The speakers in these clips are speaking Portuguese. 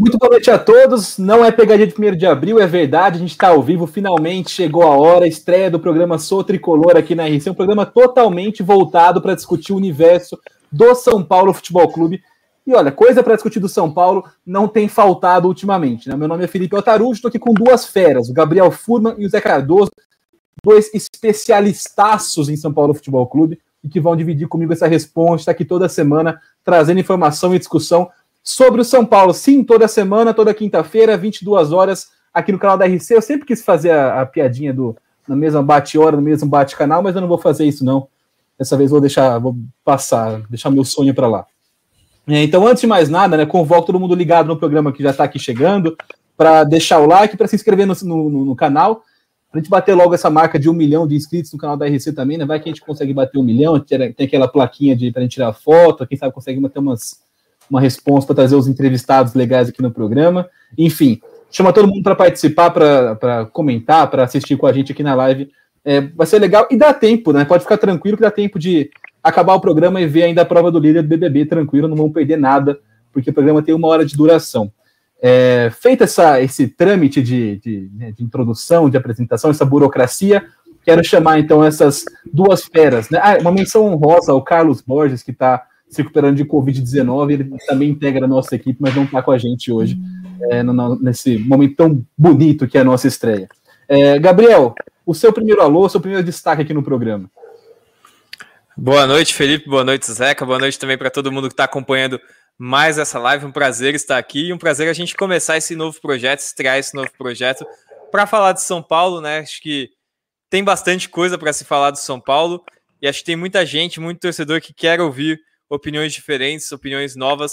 Muito boa noite a todos. Não é pegadinha de 1 de abril, é verdade. A gente está ao vivo, finalmente chegou a hora. Estreia do programa Sou Tricolor aqui na RC. Um programa totalmente voltado para discutir o universo do São Paulo Futebol Clube. E olha, coisa para discutir do São Paulo não tem faltado ultimamente. Né? Meu nome é Felipe Otarujo, estou aqui com duas feras, o Gabriel Furman e o Zé Cardoso, dois especialistaços em São Paulo Futebol Clube e que vão dividir comigo essa resposta aqui toda semana, trazendo informação e discussão sobre o São Paulo. Sim, toda semana, toda quinta-feira, 22 horas, aqui no canal da RC. Eu sempre quis fazer a, a piadinha do na mesma bate-hora, no mesmo bate-canal, mas eu não vou fazer isso, não. Dessa vez vou deixar, vou passar, deixar meu sonho para lá. É, então, antes de mais nada, né, convoco todo mundo ligado no programa que já está aqui chegando, para deixar o like, para se inscrever no, no, no canal, para a gente bater logo essa marca de um milhão de inscritos no canal da RC também, né? Vai que a gente consegue bater um milhão, tem aquela plaquinha de para gente tirar foto, quem sabe consegue bater umas uma resposta para trazer os entrevistados legais aqui no programa. Enfim, chama todo mundo para participar, para comentar, para assistir com a gente aqui na live. É, vai ser legal e dá tempo, né? Pode ficar tranquilo que dá tempo de acabar o programa e ver ainda a prova do líder do BBB tranquilo, não vão perder nada, porque o programa tem uma hora de duração. É, feito essa, esse trâmite de, de, né, de, introdução, de apresentação, essa burocracia, quero chamar então essas duas feras. Né? Ah, uma menção honrosa ao Carlos Borges, que está se recuperando de Covid-19. Ele também integra a nossa equipe, mas não está com a gente hoje, é, no, nesse momento tão bonito que é a nossa estreia. É, Gabriel, o seu primeiro alô, seu primeiro destaque aqui no programa. Boa noite, Felipe. Boa noite, Zeca. Boa noite também para todo mundo que está acompanhando mais essa live. Um prazer estar aqui e um prazer a gente começar esse novo projeto, estrear esse novo projeto para falar de São Paulo, né? Acho que tem bastante coisa para se falar do São Paulo e acho que tem muita gente, muito torcedor que quer ouvir opiniões diferentes, opiniões novas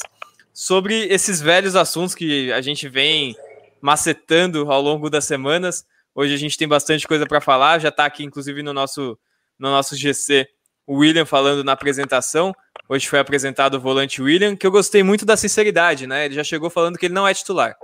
sobre esses velhos assuntos que a gente vem macetando ao longo das semanas. Hoje a gente tem bastante coisa para falar, já está aqui inclusive no nosso no nosso GC o William falando na apresentação. Hoje foi apresentado o volante William, que eu gostei muito da sinceridade, né? Ele já chegou falando que ele não é titular.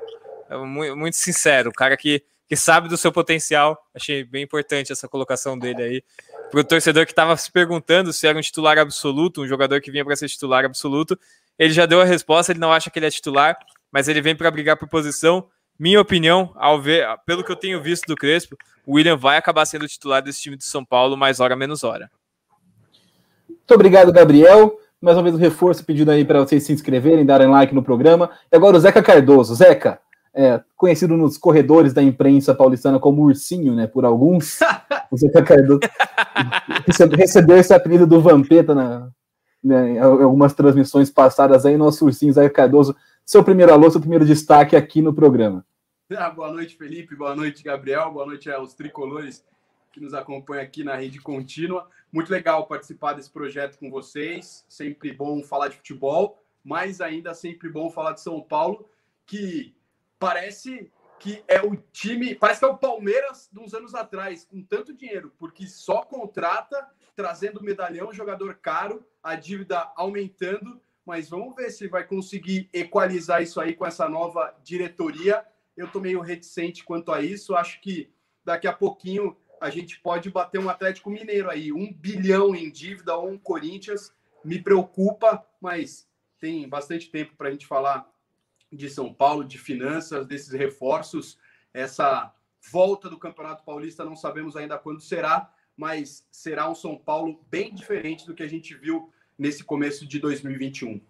É muito, sincero, o cara que, que sabe do seu potencial. Achei bem importante essa colocação dele aí para o torcedor que estava se perguntando se era um titular absoluto, um jogador que vinha para ser titular absoluto. Ele já deu a resposta, ele não acha que ele é titular, mas ele vem para brigar por posição. Minha opinião, ao ver, pelo que eu tenho visto do Crespo, o William vai acabar sendo titular desse time de São Paulo, mais hora menos hora. Muito obrigado, Gabriel. Mais uma vez o um reforço pedido aí para vocês se inscreverem, darem like no programa. E agora o Zeca Cardoso. Zeca, é, conhecido nos corredores da imprensa paulistana como Ursinho, né, por alguns. o Zeca Cardoso recebeu esse apelido do Vampeta na, né, em algumas transmissões passadas aí, nosso Ursinho Zeca Cardoso. Seu primeiro alô, seu primeiro destaque aqui no programa. Ah, boa noite, Felipe. Boa noite, Gabriel. Boa noite aos tricolores que nos acompanham aqui na rede contínua. Muito legal participar desse projeto com vocês. Sempre bom falar de futebol, mas ainda sempre bom falar de São Paulo, que parece que é o time, parece que é o Palmeiras uns anos atrás, com tanto dinheiro, porque só contrata, trazendo medalhão, jogador caro, a dívida aumentando, mas vamos ver se vai conseguir equalizar isso aí com essa nova diretoria. Eu tô meio reticente quanto a isso, acho que daqui a pouquinho a gente pode bater um Atlético Mineiro aí, um bilhão em dívida ou um Corinthians, me preocupa, mas tem bastante tempo para a gente falar de São Paulo, de finanças, desses reforços, essa volta do Campeonato Paulista, não sabemos ainda quando será, mas será um São Paulo bem diferente do que a gente viu nesse começo de 2021.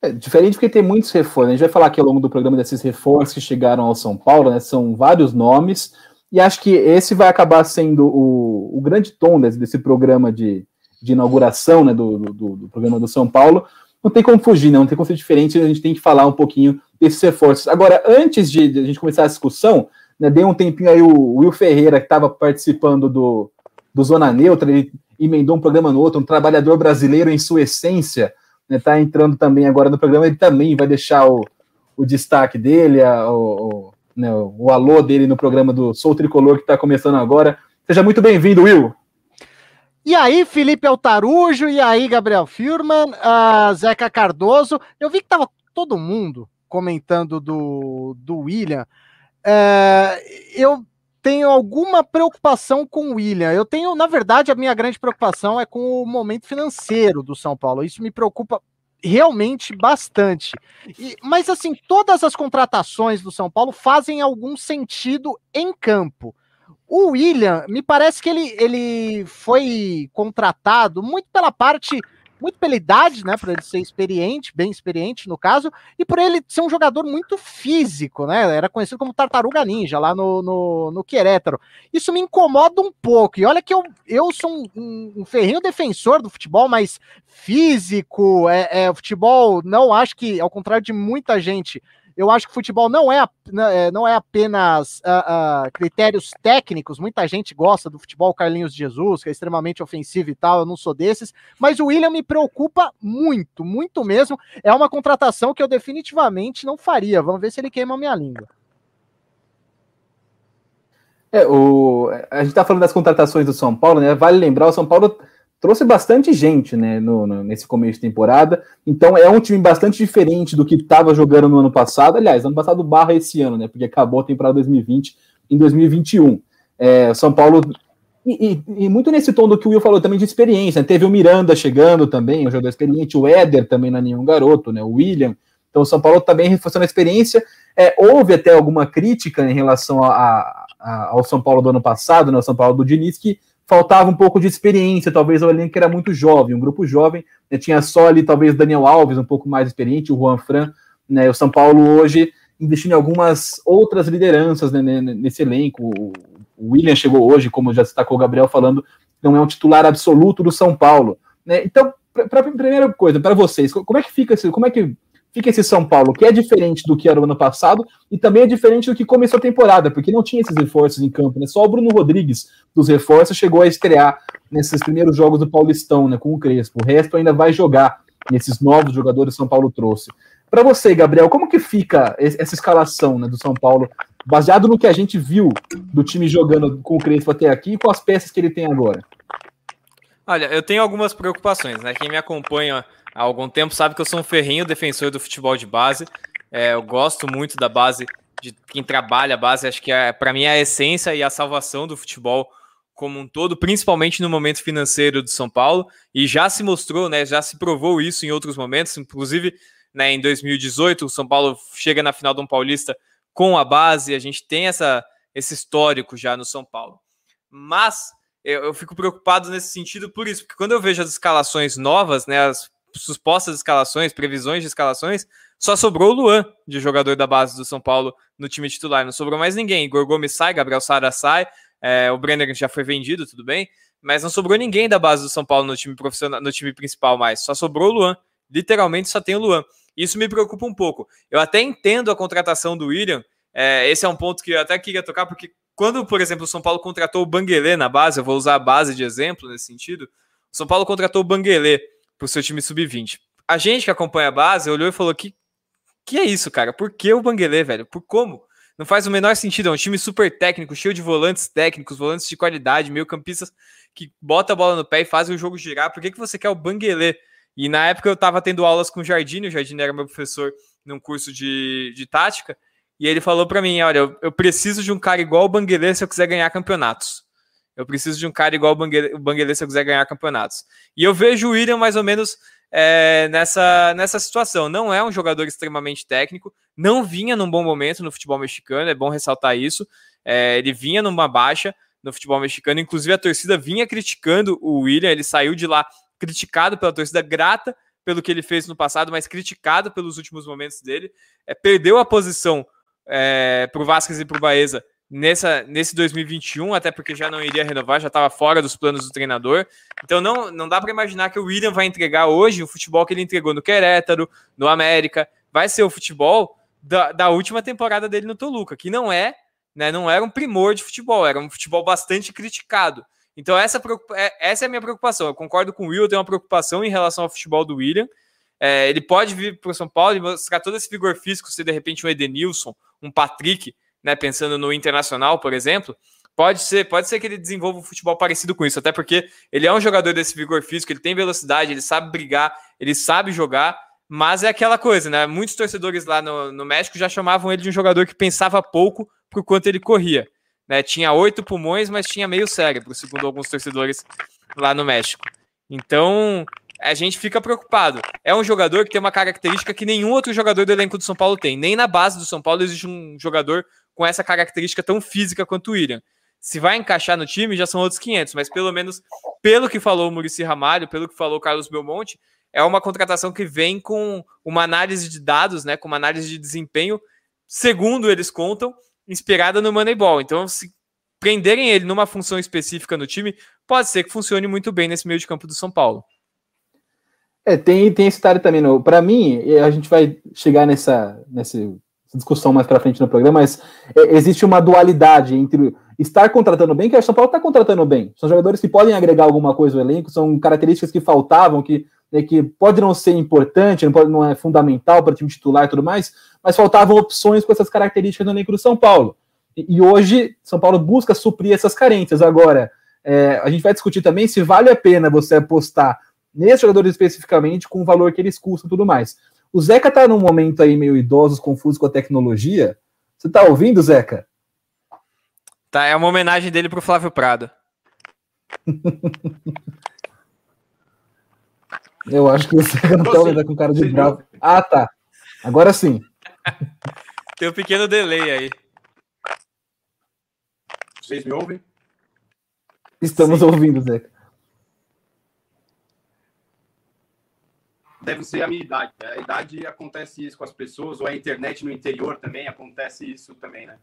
É diferente porque tem muitos reforços. A gente vai falar aqui ao longo do programa desses reforços que chegaram ao São Paulo, né? São vários nomes, e acho que esse vai acabar sendo o, o grande tom desse, desse programa de, de inauguração né, do, do, do programa do São Paulo, não tem como fugir, não, não tem como ser diferente, a gente tem que falar um pouquinho desses reforços. Agora, antes de, de a gente começar a discussão, né, dei um tempinho aí o Will Ferreira, que estava participando do, do Zona Neutra, ele emendou um programa no outro, um trabalhador brasileiro em sua essência, está né, entrando também agora no programa, ele também vai deixar o, o destaque dele, a, o, né, o alô dele no programa do Sou Tricolor, que está começando agora. Seja muito bem-vindo, Will. E aí, Felipe Altarujo, e aí, Gabriel Firman, uh, Zeca Cardoso. Eu vi que tava todo mundo comentando do, do William. Uh, eu tenho alguma preocupação com o William. Eu tenho, na verdade, a minha grande preocupação é com o momento financeiro do São Paulo. Isso me preocupa realmente bastante. E, mas assim, todas as contratações do São Paulo fazem algum sentido em campo. O William, me parece que ele, ele foi contratado muito pela parte muito pela idade, né, para ele ser experiente, bem experiente no caso, e por ele ser um jogador muito físico, né, era conhecido como Tartaruga Ninja lá no, no, no Querétaro. Isso me incomoda um pouco, e olha que eu, eu sou um, um, ferrinho defensor do futebol mais físico, é, é, futebol, não acho que, ao contrário de muita gente, eu acho que futebol não é, é não é apenas uh, uh, critérios técnicos. Muita gente gosta do futebol Carlinhos Jesus, que é extremamente ofensivo e tal. Eu não sou desses. Mas o William me preocupa muito, muito mesmo. É uma contratação que eu definitivamente não faria. Vamos ver se ele queima a minha língua. É, o, a gente está falando das contratações do São Paulo, né? Vale lembrar, o São Paulo trouxe bastante gente né, no, no, nesse começo de temporada. Então é um time bastante diferente do que estava jogando no ano passado. Aliás, ano passado barra esse ano, né? Porque acabou a temporada 2020 em 2021. É, São Paulo. E, e, e, muito nesse tom do que o Will falou também de experiência. Né? Teve o Miranda chegando também, um jogador experiente, o Éder também não é nenhum garoto, né? O William. Então o São Paulo também reforçando a experiência. É, houve até alguma crítica em relação a, a, a, ao São Paulo do ano passado, né? O São Paulo do Diniz, que faltava um pouco de experiência, talvez o elenco era muito jovem, um grupo jovem, né, tinha só ali talvez Daniel Alves, um pouco mais experiente, o Juan Fran, né, o São Paulo hoje investindo em algumas outras lideranças né, nesse elenco, o William chegou hoje, como já destacou o Gabriel falando, não é um titular absoluto do São Paulo, né, então, para a primeira coisa, para vocês, como é que fica, como é que fica esse São Paulo, que é diferente do que era o ano passado e também é diferente do que começou a temporada, porque não tinha esses reforços em campo, né? Só o Bruno Rodrigues dos reforços chegou a estrear nesses primeiros jogos do Paulistão, né, com o Crespo. O resto ainda vai jogar nesses novos jogadores que São Paulo trouxe. Para você, Gabriel, como que fica essa escalação né, do São Paulo, baseado no que a gente viu do time jogando com o Crespo até aqui e com as peças que ele tem agora? Olha, eu tenho algumas preocupações, né? Quem me acompanha há algum tempo sabe que eu sou um ferrinho defensor do futebol de base. É, eu gosto muito da base, de quem trabalha a base. Acho que é, para mim é a essência e a salvação do futebol como um todo, principalmente no momento financeiro do São Paulo. E já se mostrou, né? Já se provou isso em outros momentos, inclusive né, em 2018, o São Paulo chega na final de um Paulista com a base. A gente tem essa, esse histórico já no São Paulo. Mas eu, eu, fico preocupado nesse sentido por isso, porque quando eu vejo as escalações novas, né, as supostas escalações, previsões de escalações, só sobrou o Luan de jogador da base do São Paulo no time titular. Não sobrou mais ninguém. Igor Gomes sai, Gabriel Sara sai, é, o Brenner já foi vendido, tudo bem. Mas não sobrou ninguém da base do São Paulo no time profissional, no time principal mais. Só sobrou o Luan. Literalmente só tem o Luan. Isso me preocupa um pouco. Eu até entendo a contratação do William. É, esse é um ponto que eu até queria tocar, porque quando, por exemplo, o São Paulo contratou o Banguelê na base, eu vou usar a base de exemplo nesse sentido. O São Paulo contratou o Banguelê pro seu time sub-20. A gente que acompanha a base olhou e falou que que é isso, cara? Por que o Banguelê, velho? Por como? Não faz o menor sentido. É um time super técnico, cheio de volantes técnicos, volantes de qualidade, meio campistas que bota a bola no pé e fazem o jogo girar. Por que, que você quer o Banguelê? E na época eu tava tendo aulas com o Jardine, o Jardine era meu professor num curso de, de tática, e ele falou para mim: olha, eu, eu, preciso de um cara igual o Banguelê se eu quiser ganhar campeonatos. Eu preciso de um cara igual o Banguelê se eu quiser ganhar campeonatos. E eu vejo o William mais ou menos é, nessa, nessa situação. Não é um jogador extremamente técnico, não vinha num bom momento no futebol mexicano, é bom ressaltar isso. É, ele vinha numa baixa no futebol mexicano, inclusive a torcida vinha criticando o William, ele saiu de lá criticado pela torcida, grata pelo que ele fez no passado, mas criticado pelos últimos momentos dele. É, perdeu a posição é, para o Vasquez e para o Baeza nessa, nesse 2021, até porque já não iria renovar, já estava fora dos planos do treinador. Então não, não dá para imaginar que o William vai entregar hoje o futebol que ele entregou no Querétaro, no América. Vai ser o futebol da, da última temporada dele no Toluca, que não é, né, não era um primor de futebol, era um futebol bastante criticado. Então essa, é, essa é a minha preocupação. Eu concordo com o Will, eu tenho uma preocupação em relação ao futebol do William. É, ele pode vir para o São Paulo e mostrar todo esse vigor físico, ser de repente um Edenilson, um Patrick, né, pensando no Internacional, por exemplo, pode ser, pode ser que ele desenvolva um futebol parecido com isso, até porque ele é um jogador desse vigor físico, ele tem velocidade, ele sabe brigar, ele sabe jogar, mas é aquela coisa, né? Muitos torcedores lá no, no México já chamavam ele de um jogador que pensava pouco por quanto ele corria. Né? Tinha oito pulmões, mas tinha meio cérebro, segundo alguns torcedores lá no México. Então, a gente fica preocupado. É um jogador que tem uma característica que nenhum outro jogador do elenco do São Paulo tem. Nem na base do São Paulo existe um jogador com essa característica tão física quanto o William. Se vai encaixar no time, já são outros 500, mas pelo menos, pelo que falou o Murici Ramalho, pelo que falou o Carlos Belmonte, é uma contratação que vem com uma análise de dados, né, com uma análise de desempenho, segundo eles contam, inspirada no Moneyball. Então, se prenderem ele numa função específica no time, pode ser que funcione muito bem nesse meio de campo do São Paulo. É, tem, tem esse detalhe também. Para mim, a gente vai chegar nessa, nessa discussão mais para frente no programa, mas é, existe uma dualidade entre estar contratando bem, que o São Paulo está contratando bem. São jogadores que podem agregar alguma coisa ao elenco, são características que faltavam, que, né, que pode não ser importante, não, pode, não é fundamental para time titular e tudo mais, mas faltavam opções com essas características no elenco do São Paulo. E, e hoje, São Paulo busca suprir essas carências. Agora, é, a gente vai discutir também se vale a pena você apostar nesses jogadores especificamente, com o valor que eles custam e tudo mais. O Zeca tá num momento aí meio idoso, confuso com a tecnologia. Você tá ouvindo, Zeca? Tá, é uma homenagem dele pro Flávio Prado. Eu acho que o Zeca não tá olhando com cara de bravo. Ah, tá. Agora sim. Tem um pequeno delay aí. Vocês me ouvem? Estamos sim. ouvindo, Zeca. Deve ser a minha idade. Né? A idade acontece isso com as pessoas, ou a internet no interior também acontece isso também, né?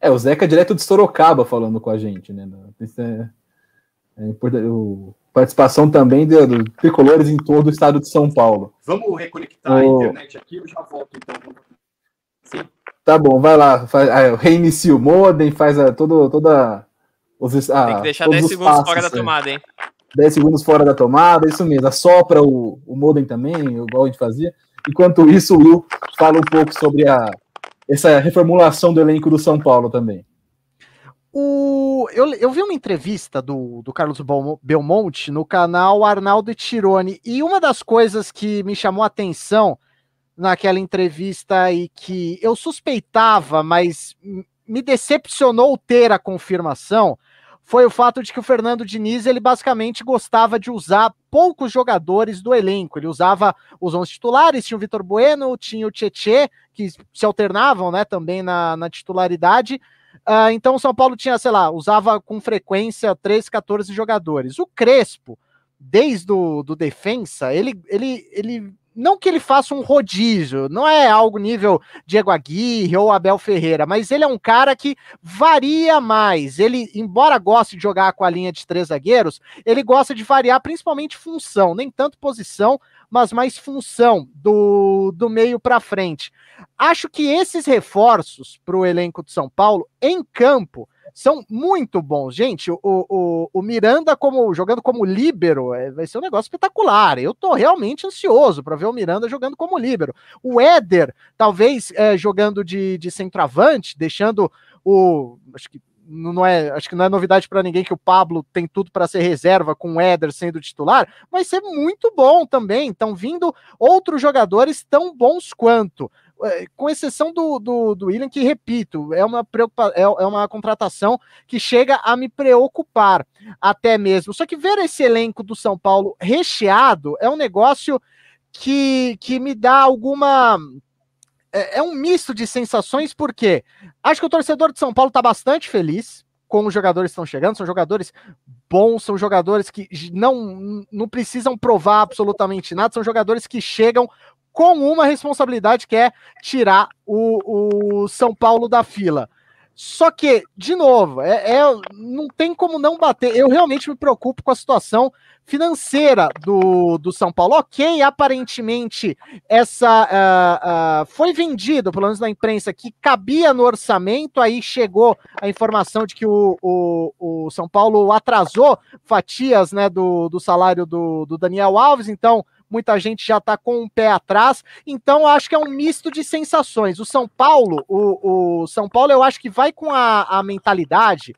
É, o Zeca é direto de Sorocaba falando com a gente, né? Isso é, é importante. O, participação também de, do tricolores em todo o estado de São Paulo. Vamos reconectar o... a internet aqui, eu já volto então. Sim. Tá bom, vai lá, faz, ah, reinicia o modem, faz a, todo, toda. Os, ah, Tem que deixar 10 segundos passos, fora da tomada, hein? 10 segundos fora da tomada, isso mesmo, assopra o, o modem também, igual a gente fazia. Enquanto isso, o Will fala um pouco sobre a, essa reformulação do elenco do São Paulo também. O, eu, eu vi uma entrevista do, do Carlos Belmonte no canal Arnaldo Tironi, e uma das coisas que me chamou a atenção naquela entrevista e que eu suspeitava, mas me decepcionou ter a confirmação, foi o fato de que o Fernando Diniz ele basicamente gostava de usar poucos jogadores do elenco. Ele usava os 11 titulares, tinha o Vitor Bueno, tinha o Tietê, que se alternavam né, também na, na titularidade. Uh, então o São Paulo tinha, sei lá, usava com frequência 13, 14 jogadores. O Crespo, desde o do defensa, ele, ele, ele não que ele faça um rodízio, não é algo nível Diego Aguirre ou Abel Ferreira, mas ele é um cara que varia mais. Ele, embora goste de jogar com a linha de três zagueiros, ele gosta de variar principalmente função, nem tanto posição, mas mais função do, do meio para frente. Acho que esses reforços para o elenco de São Paulo em campo são muito bons. Gente, o, o, o Miranda como jogando como líbero é, vai ser um negócio espetacular. Eu tô realmente ansioso para ver o Miranda jogando como líbero. O Éder, talvez é, jogando de, de centroavante, deixando o. Acho que não é, acho que não é novidade para ninguém que o Pablo tem tudo para ser reserva com o Éder sendo titular, vai ser muito bom também. Estão vindo outros jogadores tão bons quanto. É, com exceção do, do, do William, que repito, é uma, preocupa é, é uma contratação que chega a me preocupar até mesmo. Só que ver esse elenco do São Paulo recheado é um negócio que, que me dá alguma. É, é um misto de sensações, porque acho que o torcedor de São Paulo está bastante feliz com os jogadores estão chegando, são jogadores bons, são jogadores que não, não precisam provar absolutamente nada, são jogadores que chegam com uma responsabilidade que é tirar o, o São Paulo da fila. Só que, de novo, é, é, não tem como não bater. Eu realmente me preocupo com a situação financeira do, do São Paulo. Ok, aparentemente essa uh, uh, foi vendido, pelo menos na imprensa, que cabia no orçamento. Aí chegou a informação de que o, o, o São Paulo atrasou fatias né, do, do salário do, do Daniel Alves. Então, muita gente já está com o um pé atrás. Então, acho que é um misto de sensações. O São Paulo, o, o São Paulo, eu acho que vai com a, a mentalidade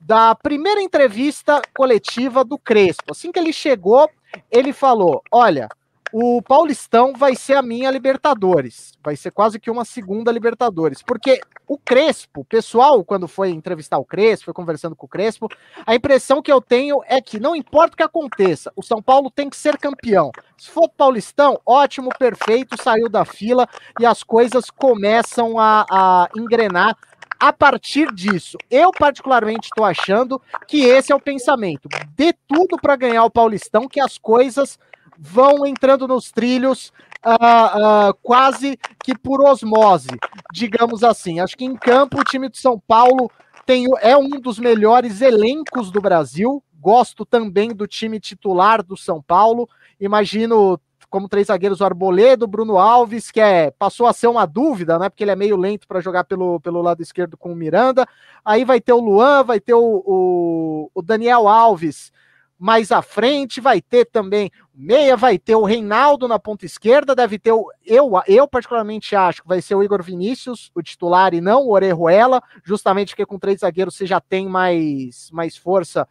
da primeira entrevista coletiva do Crespo. Assim que ele chegou, ele falou: olha. O Paulistão vai ser a minha Libertadores. Vai ser quase que uma segunda Libertadores. Porque o Crespo, pessoal, quando foi entrevistar o Crespo, foi conversando com o Crespo, a impressão que eu tenho é que não importa o que aconteça, o São Paulo tem que ser campeão. Se for Paulistão, ótimo, perfeito, saiu da fila e as coisas começam a, a engrenar a partir disso. Eu, particularmente, estou achando que esse é o pensamento. Dê tudo para ganhar o Paulistão, que as coisas vão entrando nos trilhos uh, uh, quase que por osmose, digamos assim. Acho que em campo o time de São Paulo tem, é um dos melhores elencos do Brasil. Gosto também do time titular do São Paulo. Imagino como três zagueiros o Arboledo, Bruno Alves, que é, passou a ser uma dúvida, né? Porque ele é meio lento para jogar pelo, pelo lado esquerdo com o Miranda. Aí vai ter o Luan, vai ter o, o, o Daniel Alves mais à frente, vai ter também Meia, vai ter o Reinaldo na ponta esquerda, deve ter o. Eu, eu particularmente acho que vai ser o Igor Vinícius, o titular, e não o Orejuela, justamente porque com três zagueiros você já tem mais, mais força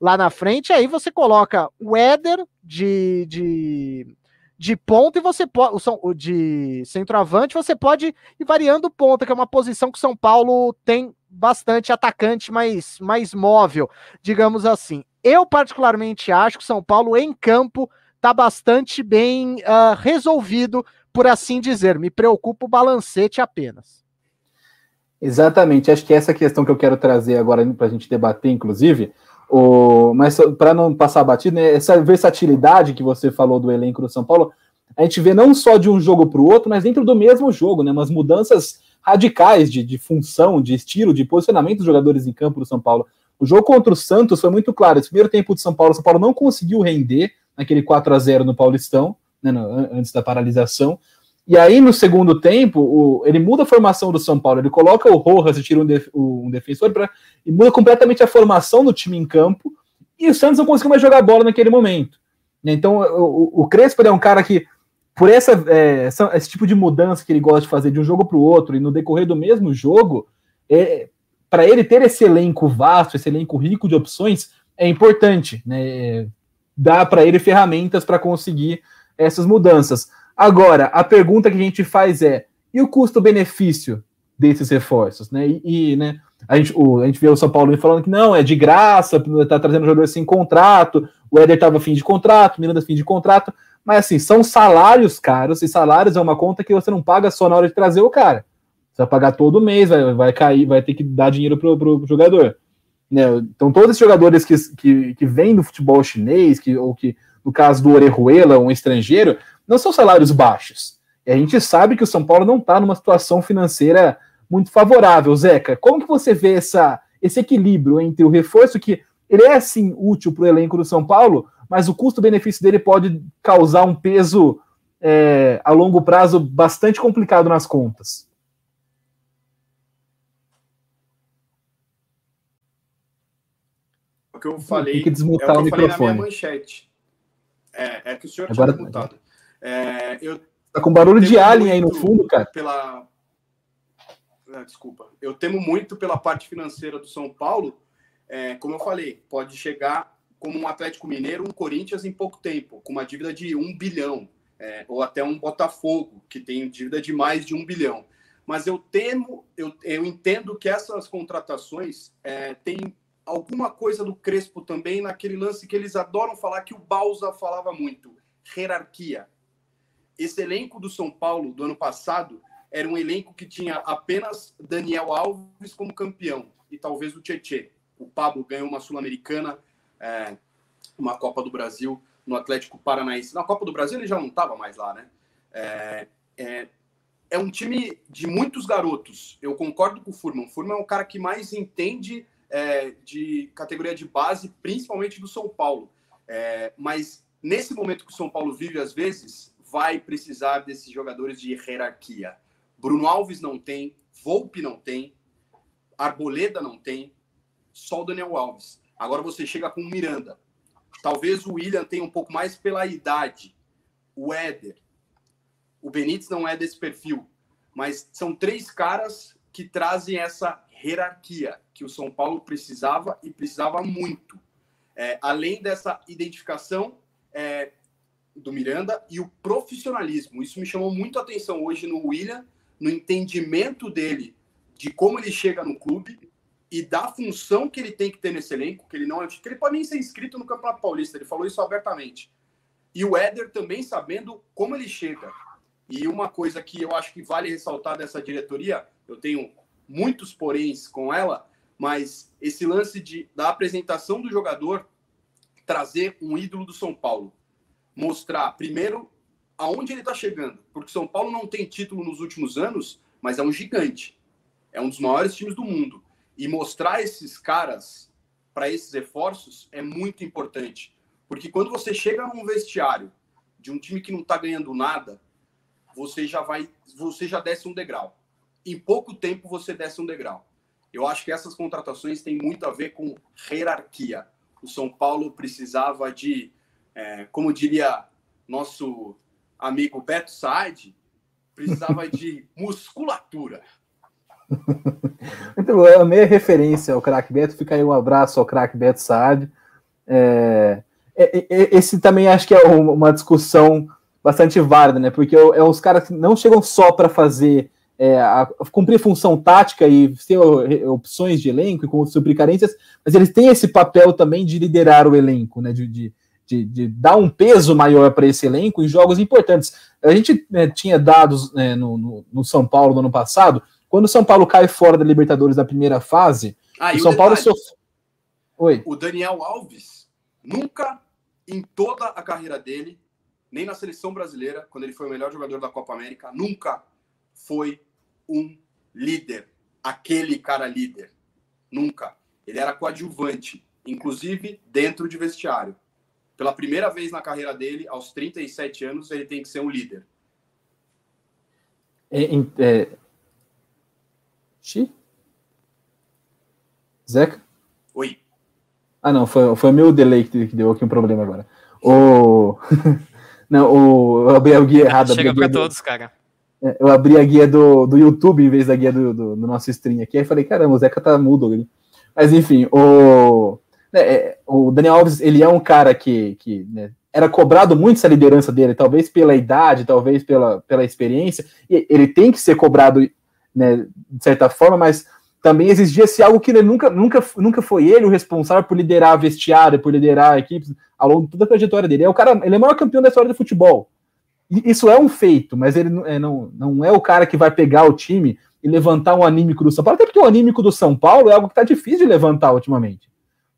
lá na frente. Aí você coloca o Éder de, de, de ponta e você pode. De centroavante, você pode ir variando ponta, que é uma posição que o São Paulo tem bastante atacante mais, mais móvel, digamos assim. Eu, particularmente, acho que o São Paulo em campo está bastante bem uh, resolvido, por assim dizer. Me preocupa o balancete apenas. Exatamente, acho que essa é questão que eu quero trazer agora para a gente debater, inclusive, o... mas para não passar batido, né, essa versatilidade que você falou do elenco do São Paulo, a gente vê não só de um jogo para o outro, mas dentro do mesmo jogo, né, umas mudanças radicais de, de função, de estilo, de posicionamento dos jogadores em campo do São Paulo. O jogo contra o Santos foi muito claro. Esse primeiro tempo de São Paulo, São Paulo não conseguiu render naquele 4 a 0 no Paulistão, né, no, antes da paralisação. E aí, no segundo tempo, o, ele muda a formação do São Paulo. Ele coloca o Rojas e tira um, def, um defensor pra, e muda completamente a formação do time em campo. E o Santos não conseguiu mais jogar bola naquele momento. Então, o, o Crespo é um cara que, por essa, é, essa, esse tipo de mudança que ele gosta de fazer de um jogo para o outro e no decorrer do mesmo jogo, é, para ele ter esse elenco vasto, esse elenco rico de opções, é importante, né? Dá para ele ferramentas para conseguir essas mudanças. Agora, a pergunta que a gente faz é: e o custo-benefício desses reforços, né? E, e, né, a gente, o, a gente vê o São Paulo falando que não, é de graça, tá trazendo jogador sem contrato, o Éder estava fim de contrato, Miranda fim de contrato, mas assim, são salários caros, e salários é uma conta que você não paga só na hora de trazer o cara. Você vai pagar todo mês, vai, vai cair, vai ter que dar dinheiro pro, pro jogador. Né? Então, todos esses jogadores que, que, que vêm do futebol chinês, que, ou que, no caso do Orejuela, um estrangeiro, não são salários baixos. E a gente sabe que o São Paulo não está numa situação financeira muito favorável. Zeca, como que você vê essa, esse equilíbrio entre o reforço que ele é, sim, útil para o elenco do São Paulo, mas o custo-benefício dele pode causar um peso é, a longo prazo bastante complicado nas contas? Que eu falei. Tem que desmutar é o, que eu falei na minha manchete. É, é que o senhor Agora, tinha. É, eu, tá com barulho de alien aí no fundo, cara. Pela... Ah, desculpa. Eu temo muito pela parte financeira do São Paulo. É, como eu falei, pode chegar como um Atlético Mineiro, um Corinthians em pouco tempo, com uma dívida de um bilhão, é, ou até um Botafogo, que tem dívida de mais de um bilhão. Mas eu temo, eu, eu entendo que essas contratações é, têm alguma coisa do Crespo também naquele lance que eles adoram falar que o Balsa falava muito, hierarquia. Esse elenco do São Paulo do ano passado era um elenco que tinha apenas Daniel Alves como campeão e talvez o Tietê. O Pablo ganhou uma Sul-Americana, é, uma Copa do Brasil no Atlético Paranaense. Na Copa do Brasil ele já não estava mais lá, né? É, é, é, um time de muitos garotos. Eu concordo com o Furman. O Furman é um cara que mais entende é, de categoria de base, principalmente do São Paulo. É, mas nesse momento que o São Paulo vive, às vezes, vai precisar desses jogadores de hierarquia. Bruno Alves não tem, Volpe não tem, Arboleda não tem, só o Daniel Alves. Agora você chega com o Miranda. Talvez o William tenha um pouco mais pela idade. O Éder. O Benítez não é desse perfil. Mas são três caras que trazem essa hierarquia que o São Paulo precisava e precisava muito. É, além dessa identificação, é, do Miranda e o profissionalismo. Isso me chamou muito a atenção hoje no William, no entendimento dele de como ele chega no clube e da função que ele tem que ter nesse elenco, que ele não é, que ele pode nem ser inscrito no Campeonato Paulista, ele falou isso abertamente. E o Éder também sabendo como ele chega. E uma coisa que eu acho que vale ressaltar dessa diretoria, eu tenho muitos poréns com ela, mas esse lance de, da apresentação do jogador trazer um ídolo do São Paulo, mostrar primeiro aonde ele está chegando, porque São Paulo não tem título nos últimos anos, mas é um gigante, é um dos maiores times do mundo e mostrar esses caras para esses reforços é muito importante. Porque quando você chega num vestiário de um time que não está ganhando nada, você já vai, você já desce um degrau. Em pouco tempo você desce um degrau. Eu acho que essas contratações têm muito a ver com hierarquia. O São Paulo precisava de, é, como diria nosso amigo Beto Saad, precisava de musculatura. Muito bom, é a meia referência ao craque Beto. Fica aí um abraço ao craque Beto Saad. É, é, é, esse também acho que é uma discussão bastante válida, né? Porque é os caras que não chegam só para fazer é, a, cumprir função tática e ter opções de elenco e suprir carências, mas eles têm esse papel também de liderar o elenco, né? De, de, de, de dar um peso maior para esse elenco em jogos importantes. A gente né, tinha dados né, no, no, no São Paulo no ano passado quando o São Paulo cai fora da Libertadores na primeira fase, ah, o São o Paulo sofreu. Oi. O Daniel Alves nunca em toda a carreira dele, nem na seleção brasileira, quando ele foi o melhor jogador da Copa América, nunca foi um líder, aquele cara líder. Nunca. Ele era coadjuvante, inclusive dentro de vestiário. Pela primeira vez na carreira dele, aos 37 anos, ele tem que ser um líder. É, é, Xi? Zeca? Oi. Ah, não, foi, foi o meu delay que, deu aqui um problema agora. O. não, o, eu abri a guia errada. Chega para todos, do... cara. Eu abri a guia do, do YouTube em vez da guia do, do, do nosso stream aqui. Aí falei, caramba, o Zeca tá mudo ali. Mas enfim, o, né, é, o Daniel Alves, ele é um cara que, que né, era cobrado muito essa liderança dele, talvez pela idade, talvez pela, pela experiência. E ele tem que ser cobrado né, de certa forma, mas também exigia-se algo que ele nunca, nunca, nunca foi ele o responsável por liderar a vestiário, por liderar equipes ao longo de toda a trajetória dele. É o cara, ele é o maior campeão da história do futebol. Isso é um feito, mas ele é, não, não é o cara que vai pegar o time e levantar um anímico do São Paulo, até porque o anímico do São Paulo é algo que está difícil de levantar ultimamente.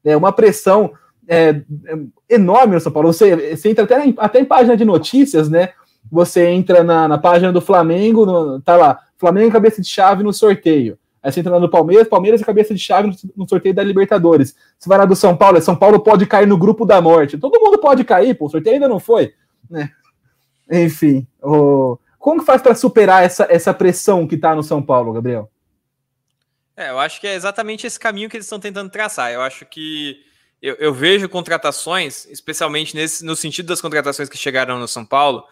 É uma pressão é, é enorme no São Paulo. Você, você entra até em, até em página de notícias, né? Você entra na, na página do Flamengo, no, tá lá, Flamengo cabeça de chave no sorteio. Aí você entra lá no Palmeiras, Palmeiras é cabeça de chave no, sorteio da Libertadores. Você vai lá do São Paulo, é São Paulo pode cair no grupo da morte. Todo mundo pode cair, pô, o sorteio ainda não foi. Né? Enfim, o... como que faz para superar essa, essa pressão que tá no São Paulo, Gabriel? É, eu acho que é exatamente esse caminho que eles estão tentando traçar. Eu acho que eu, eu vejo contratações, especialmente nesse, no sentido das contratações que chegaram no São Paulo,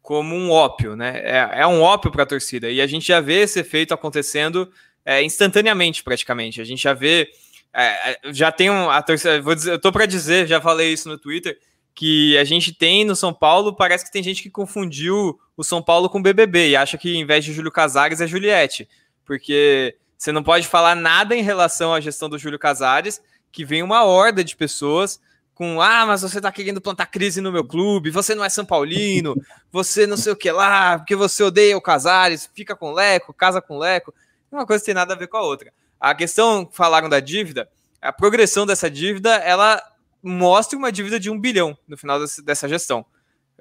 como um ópio, né? É, é um ópio para a torcida. E a gente já vê esse efeito acontecendo é, instantaneamente, praticamente. A gente já vê. É, é já tem um. A torcida, vou dizer, eu tô para dizer, já falei isso no Twitter, que a gente tem no São Paulo, parece que tem gente que confundiu o São Paulo com o BBB e acha que em vez de Júlio Casares é Juliette. Porque você não pode falar nada em relação à gestão do Júlio Casares, que vem uma horda de pessoas com ah, mas você tá querendo plantar crise no meu clube, você não é São Paulino, você não sei o que lá, porque você odeia o Casares, fica com Leco, casa com Leco. Uma coisa tem nada a ver com a outra. A questão, falaram da dívida, a progressão dessa dívida, ela mostra uma dívida de um bilhão no final dessa gestão.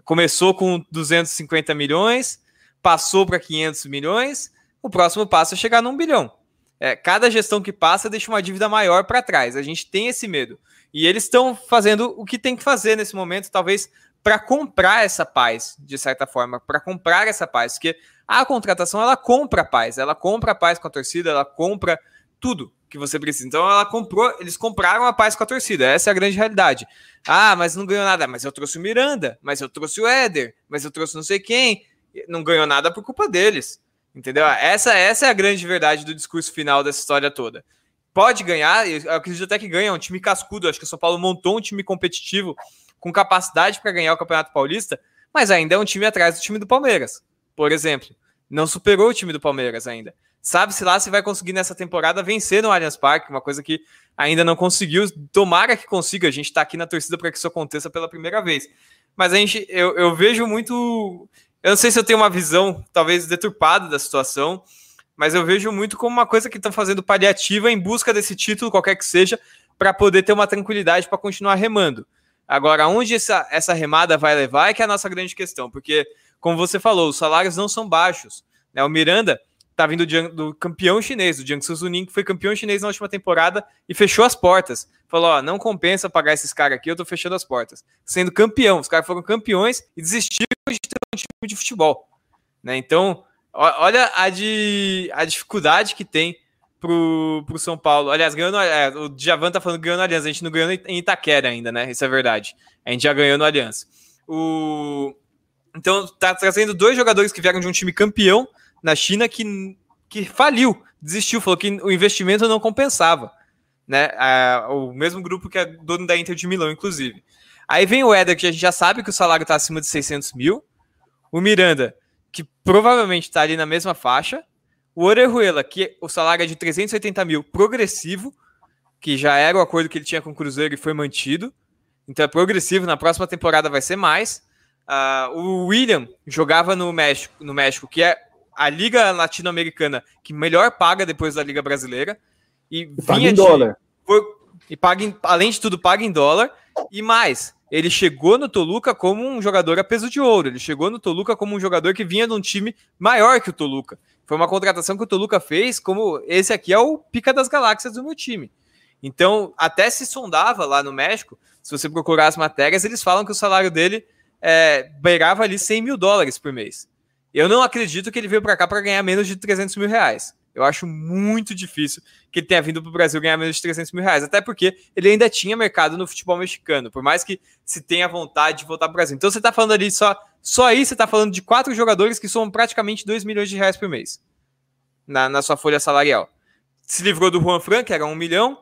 Começou com 250 milhões, passou para 500 milhões, o próximo passo é chegar num bilhão. É, cada gestão que passa deixa uma dívida maior para trás. A gente tem esse medo. E eles estão fazendo o que tem que fazer nesse momento, talvez para comprar essa paz, de certa forma, para comprar essa paz, porque a contratação ela compra a paz, ela compra a paz com a torcida, ela compra tudo que você precisa. Então ela comprou, eles compraram a paz com a torcida. Essa é a grande realidade. Ah, mas não ganhou nada. Mas eu trouxe o Miranda, mas eu trouxe o Éder, mas eu trouxe não sei quem. Não ganhou nada por culpa deles. Entendeu? Essa, essa é a grande verdade do discurso final dessa história toda pode ganhar, eu acredito até que ganha, é um time cascudo, acho que o São Paulo montou um time competitivo com capacidade para ganhar o Campeonato Paulista, mas ainda é um time atrás do time do Palmeiras, por exemplo. Não superou o time do Palmeiras ainda. Sabe-se lá se vai conseguir nessa temporada vencer no Allianz Parque, uma coisa que ainda não conseguiu. Tomara que consiga. A gente está aqui na torcida para que isso aconteça pela primeira vez. Mas a gente, eu, eu vejo muito. Eu não sei se eu tenho uma visão talvez deturpada da situação, mas eu vejo muito como uma coisa que estão fazendo paliativa em busca desse título, qualquer que seja, para poder ter uma tranquilidade para continuar remando. Agora, onde essa, essa remada vai levar é que é a nossa grande questão, porque, como você falou, os salários não são baixos. Né? O Miranda tá vindo do, do campeão chinês, do Jiangsu Suning, que foi campeão chinês na última temporada e fechou as portas. Falou: ó, não compensa pagar esses caras aqui, eu tô fechando as portas. Sendo campeão, os caras foram campeões e desistiram de ter um time de futebol. Né? Então, Olha a, de, a dificuldade que tem pro, pro São Paulo. Aliás, ganhando, é, o Djavan tá falando ganhando Aliança. A gente não ganhou em Itaquera ainda, né? Isso é verdade. A gente já ganhou no Aliança. O... Então, tá trazendo dois jogadores que vieram de um time campeão na China que, que faliu, desistiu, falou que o investimento não compensava. Né? o mesmo grupo que é dono da Inter de Milão, inclusive. Aí vem o Éder, que a gente já sabe que o salário está acima de 600 mil. O Miranda, que provavelmente está ali na mesma faixa. O Orejuela, que o salário é de 380 mil, progressivo, que já era o acordo que ele tinha com o Cruzeiro e foi mantido. Então é progressivo, na próxima temporada vai ser mais. Uh, o William jogava no México, no México, que é a liga latino-americana que melhor paga depois da liga brasileira. E, e paga em de, dólar. Foi, e paga em, além de tudo, paga em dólar. E mais, ele chegou no Toluca como um jogador a peso de ouro. Ele chegou no Toluca como um jogador que vinha de um time maior que o Toluca. Foi uma contratação que o Toluca fez, como esse aqui é o pica das galáxias do meu time. Então, até se sondava lá no México, se você procurar as matérias, eles falam que o salário dele é, beirava ali 100 mil dólares por mês. Eu não acredito que ele veio para cá para ganhar menos de 300 mil reais. Eu acho muito difícil que ele tenha vindo para o Brasil ganhar menos de 300 mil reais, até porque ele ainda tinha mercado no futebol mexicano, por mais que se tenha vontade de voltar para o Brasil. Então você está falando ali só, só aí você está falando de quatro jogadores que somam praticamente 2 milhões de reais por mês na, na sua folha salarial. Se livrou do Juan Fran, que era um milhão,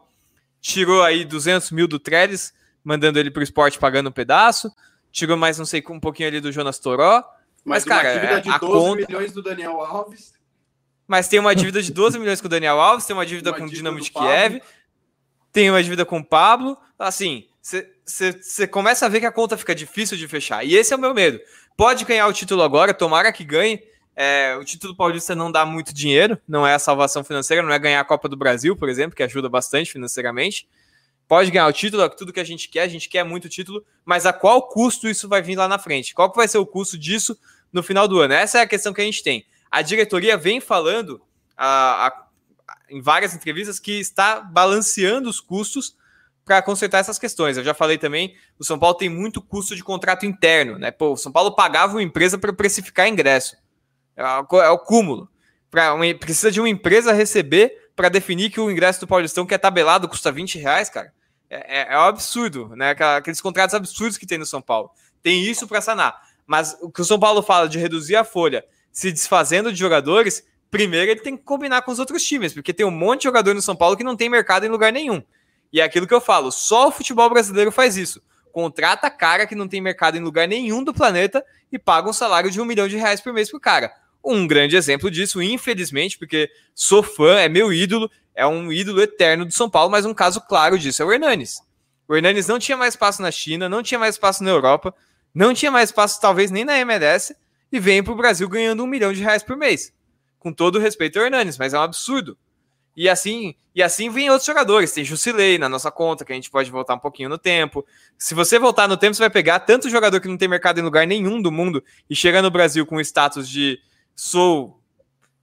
tirou aí 200 mil do Trellis, mandando ele para o esporte pagando um pedaço, tirou mais não sei um pouquinho ali do Jonas Toró. Mas, mas cara, dívida é, de 12 conta... milhões do Daniel Alves mas tem uma dívida de 12 milhões com o Daniel Alves, tem uma dívida uma com o Dinamo de Kiev, tem uma dívida com o Pablo. Assim, você começa a ver que a conta fica difícil de fechar. E esse é o meu medo. Pode ganhar o título agora, tomara que ganhe. É, o título paulista não dá muito dinheiro, não é a salvação financeira, não é ganhar a Copa do Brasil, por exemplo, que ajuda bastante financeiramente. Pode ganhar o título, é tudo que a gente quer, a gente quer muito título, mas a qual custo isso vai vir lá na frente? Qual que vai ser o custo disso no final do ano? Essa é a questão que a gente tem a diretoria vem falando a, a, em várias entrevistas que está balanceando os custos para consertar essas questões. Eu já falei também, o São Paulo tem muito custo de contrato interno, né? Pô, o São Paulo pagava uma empresa para precificar ingresso. É, é o cúmulo. Pra uma, precisa de uma empresa receber para definir que o ingresso do Paulistão, que é tabelado, custa 20 reais, cara. É, é, é um absurdo, né? Aqueles contratos absurdos que tem no São Paulo. Tem isso para sanar. Mas o que o São Paulo fala de reduzir a folha se desfazendo de jogadores, primeiro ele tem que combinar com os outros times, porque tem um monte de jogador no São Paulo que não tem mercado em lugar nenhum. E é aquilo que eu falo, só o futebol brasileiro faz isso. Contrata cara que não tem mercado em lugar nenhum do planeta e paga um salário de um milhão de reais por mês pro cara. Um grande exemplo disso, infelizmente, porque sou fã, é meu ídolo, é um ídolo eterno do São Paulo, mas um caso claro disso é o Hernanes. O Hernanes não tinha mais espaço na China, não tinha mais espaço na Europa, não tinha mais espaço talvez nem na MLS, e vem para o Brasil ganhando um milhão de reais por mês. Com todo respeito ao Hernanes, mas é um absurdo. E assim, e assim vem outros jogadores. Tem Jusilei na nossa conta, que a gente pode voltar um pouquinho no tempo. Se você voltar no tempo, você vai pegar tanto jogador que não tem mercado em lugar nenhum do mundo e chega no Brasil com o status de sou,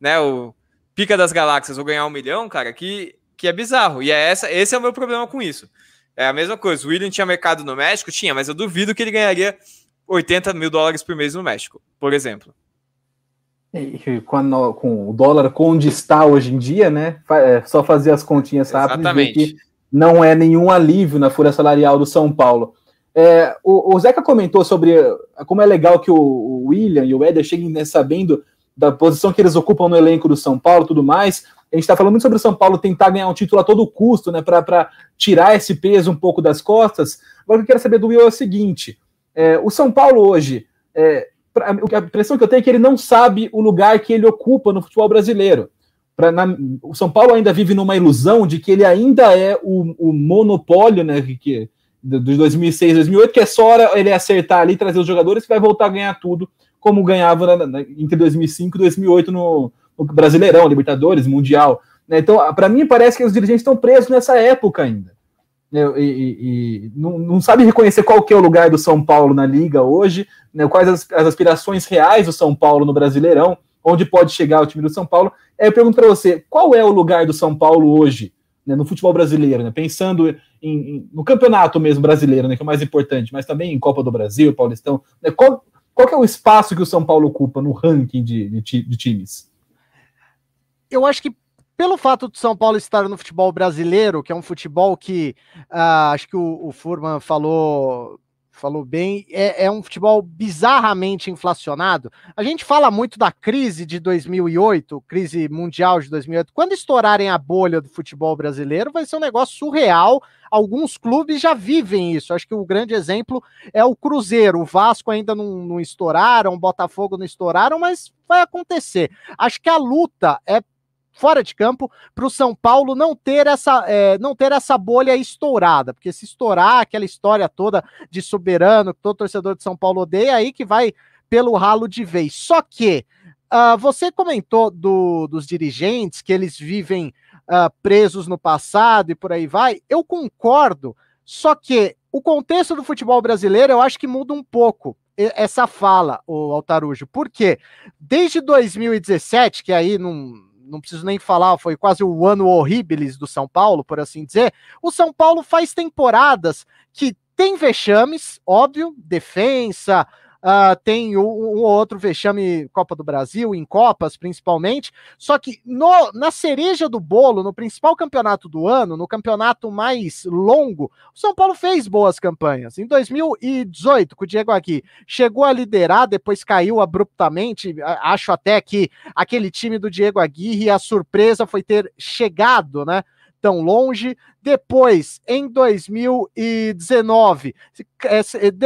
né, o pica das galáxias, vou ganhar um milhão, cara, que, que é bizarro. E é essa, esse é o meu problema com isso. É a mesma coisa. O William tinha mercado no México? Tinha, mas eu duvido que ele ganharia 80 mil dólares por mês no México, por exemplo. E com, com o dólar onde está hoje em dia, né? É só fazer as continhas rápidas que não é nenhum alívio na folha salarial do São Paulo. É, o, o, Zeca comentou sobre como é legal que o, o William e o Éder cheguem né, sabendo da posição que eles ocupam no elenco do São Paulo tudo mais. A gente está falando muito sobre o São Paulo tentar ganhar um título a todo custo, né? Para tirar esse peso um pouco das costas. Agora, o que eu quero saber do Will é o seguinte: é, o São Paulo hoje, é, a impressão que eu tenho é que ele não sabe o lugar que ele ocupa no futebol brasileiro. Pra, na, o São Paulo ainda vive numa ilusão de que ele ainda é o, o monopólio né, que, de 2006, 2008, que é só ele acertar ali, trazer os jogadores que vai voltar a ganhar tudo, como ganhava na, na, entre 2005 e 2008 no, no Brasileirão, Libertadores, Mundial. Né? Então, para mim, parece que os dirigentes estão presos nessa época ainda. E, e, não, não, sabe reconhecer qual que é o lugar do São Paulo na Liga hoje, né? quais as, as aspirações reais do São Paulo no Brasileirão onde pode chegar o time do São Paulo. É, eu pergunto para você, qual é o lugar do São Paulo hoje, né, no futebol brasileiro, né, pensando em, em, no campeonato mesmo brasileiro, né, que é o mais importante, mas também em Copa do Brasil, Paulistão, né, qual, qual é o espaço que o São Paulo ocupa no ranking de, de, de times? Eu acho que pelo fato de São Paulo estar no futebol brasileiro, que é um futebol que uh, acho que o, o Furman falou falou bem, é, é, um futebol bizarramente inflacionado. A gente fala muito da crise de 2008, crise mundial de 2008. Quando estourarem a bolha do futebol brasileiro, vai ser um negócio surreal. Alguns clubes já vivem isso. Acho que o grande exemplo é o Cruzeiro. O Vasco ainda não, não estouraram, o Botafogo não estouraram, mas vai acontecer. Acho que a luta é fora de campo para o São Paulo não ter essa é, não ter essa bolha estourada, porque se estourar aquela história toda de soberano que todo torcedor de São Paulo odeia, aí que vai pelo ralo de vez. Só que uh, você comentou do, dos dirigentes que eles vivem uh, presos no passado e por aí vai. Eu concordo, só que o contexto do futebol brasileiro eu acho que muda um pouco essa fala, o Altarujo. Por quê? Desde 2017, que aí não não preciso nem falar, foi quase o ano horribilis do São Paulo, por assim dizer. O São Paulo faz temporadas que tem vexames, óbvio, defensa, Uh, tem um, um outro vexame Copa do Brasil, em Copas principalmente. Só que no, na cereja do bolo, no principal campeonato do ano, no campeonato mais longo, o São Paulo fez boas campanhas. Em 2018, com o Diego aqui, chegou a liderar, depois caiu abruptamente. Acho até que aquele time do Diego Aguirre, a surpresa foi ter chegado, né? Tão longe. Depois, em 2019, é,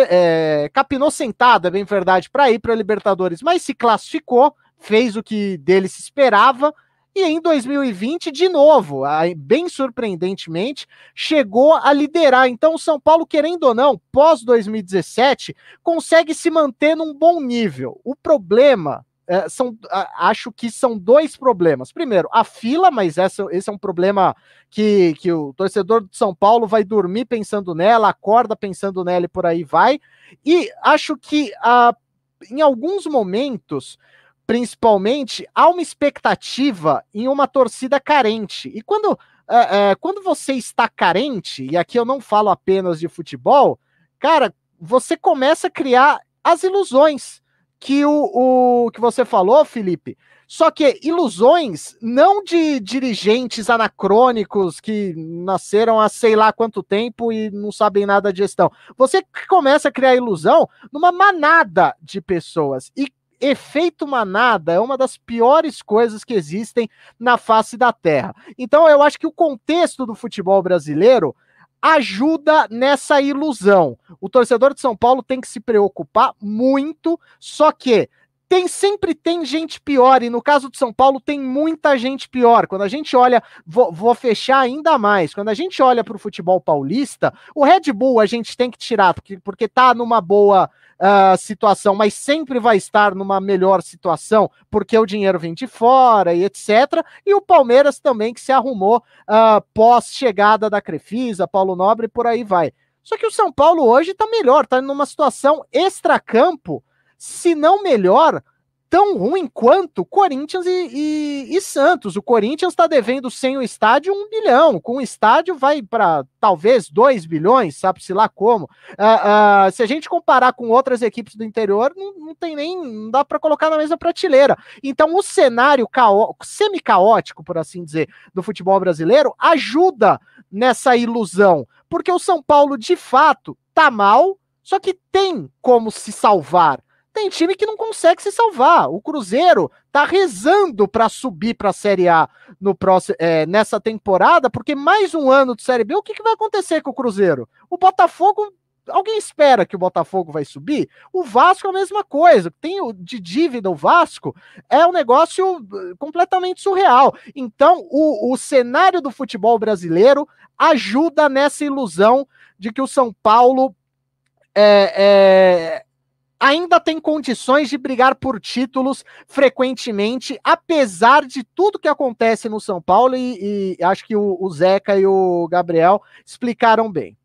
é, capinou sentada, é bem verdade, para ir para a Libertadores, mas se classificou, fez o que dele se esperava. E em 2020, de novo, bem surpreendentemente, chegou a liderar. Então, o São Paulo, querendo ou não, pós 2017, consegue se manter num bom nível. O problema é, são, acho que são dois problemas. Primeiro, a fila, mas essa, esse é um problema que, que o torcedor de São Paulo vai dormir pensando nela, acorda pensando nela e por aí vai. E acho que a, em alguns momentos, principalmente, há uma expectativa em uma torcida carente. E quando, é, é, quando você está carente, e aqui eu não falo apenas de futebol, cara, você começa a criar as ilusões que o, o que você falou, Felipe. Só que ilusões não de dirigentes anacrônicos que nasceram há sei lá quanto tempo e não sabem nada de gestão. Você começa a criar ilusão numa manada de pessoas. E efeito manada é uma das piores coisas que existem na face da Terra. Então eu acho que o contexto do futebol brasileiro ajuda nessa ilusão. O torcedor de São Paulo tem que se preocupar muito, só que tem sempre tem gente pior, e no caso de São Paulo tem muita gente pior. Quando a gente olha, vou, vou fechar ainda mais, quando a gente olha para o futebol paulista, o Red Bull a gente tem que tirar, porque, porque tá numa boa uh, situação, mas sempre vai estar numa melhor situação, porque o dinheiro vem de fora e etc. E o Palmeiras também, que se arrumou uh, pós-chegada da Crefisa, Paulo Nobre, por aí vai. Só que o São Paulo hoje está melhor, está numa situação extracampo, se não melhor, tão ruim quanto Corinthians e, e, e Santos. O Corinthians está devendo sem o estádio um bilhão, com o estádio vai para talvez 2 bilhões, sabe-se lá como. Uh, uh, se a gente comparar com outras equipes do interior, não, não tem nem, não dá para colocar na mesma prateleira. Então, o cenário caó semi-caótico, por assim dizer, do futebol brasileiro ajuda nessa ilusão, porque o São Paulo, de fato, tá mal, só que tem como se salvar tem time que não consegue se salvar. O Cruzeiro tá rezando para subir para a Série A no próximo, é, nessa temporada, porque mais um ano de Série B, o que, que vai acontecer com o Cruzeiro? O Botafogo alguém espera que o Botafogo vai subir? O Vasco é a mesma coisa. Tem o de dívida o Vasco é um negócio eh, completamente surreal. Então, o, o cenário do futebol brasileiro ajuda nessa ilusão de que o São Paulo é, é, ainda tem condições de brigar por títulos frequentemente, apesar de tudo que acontece no São Paulo, e, e acho que o, o Zeca e o Gabriel explicaram bem.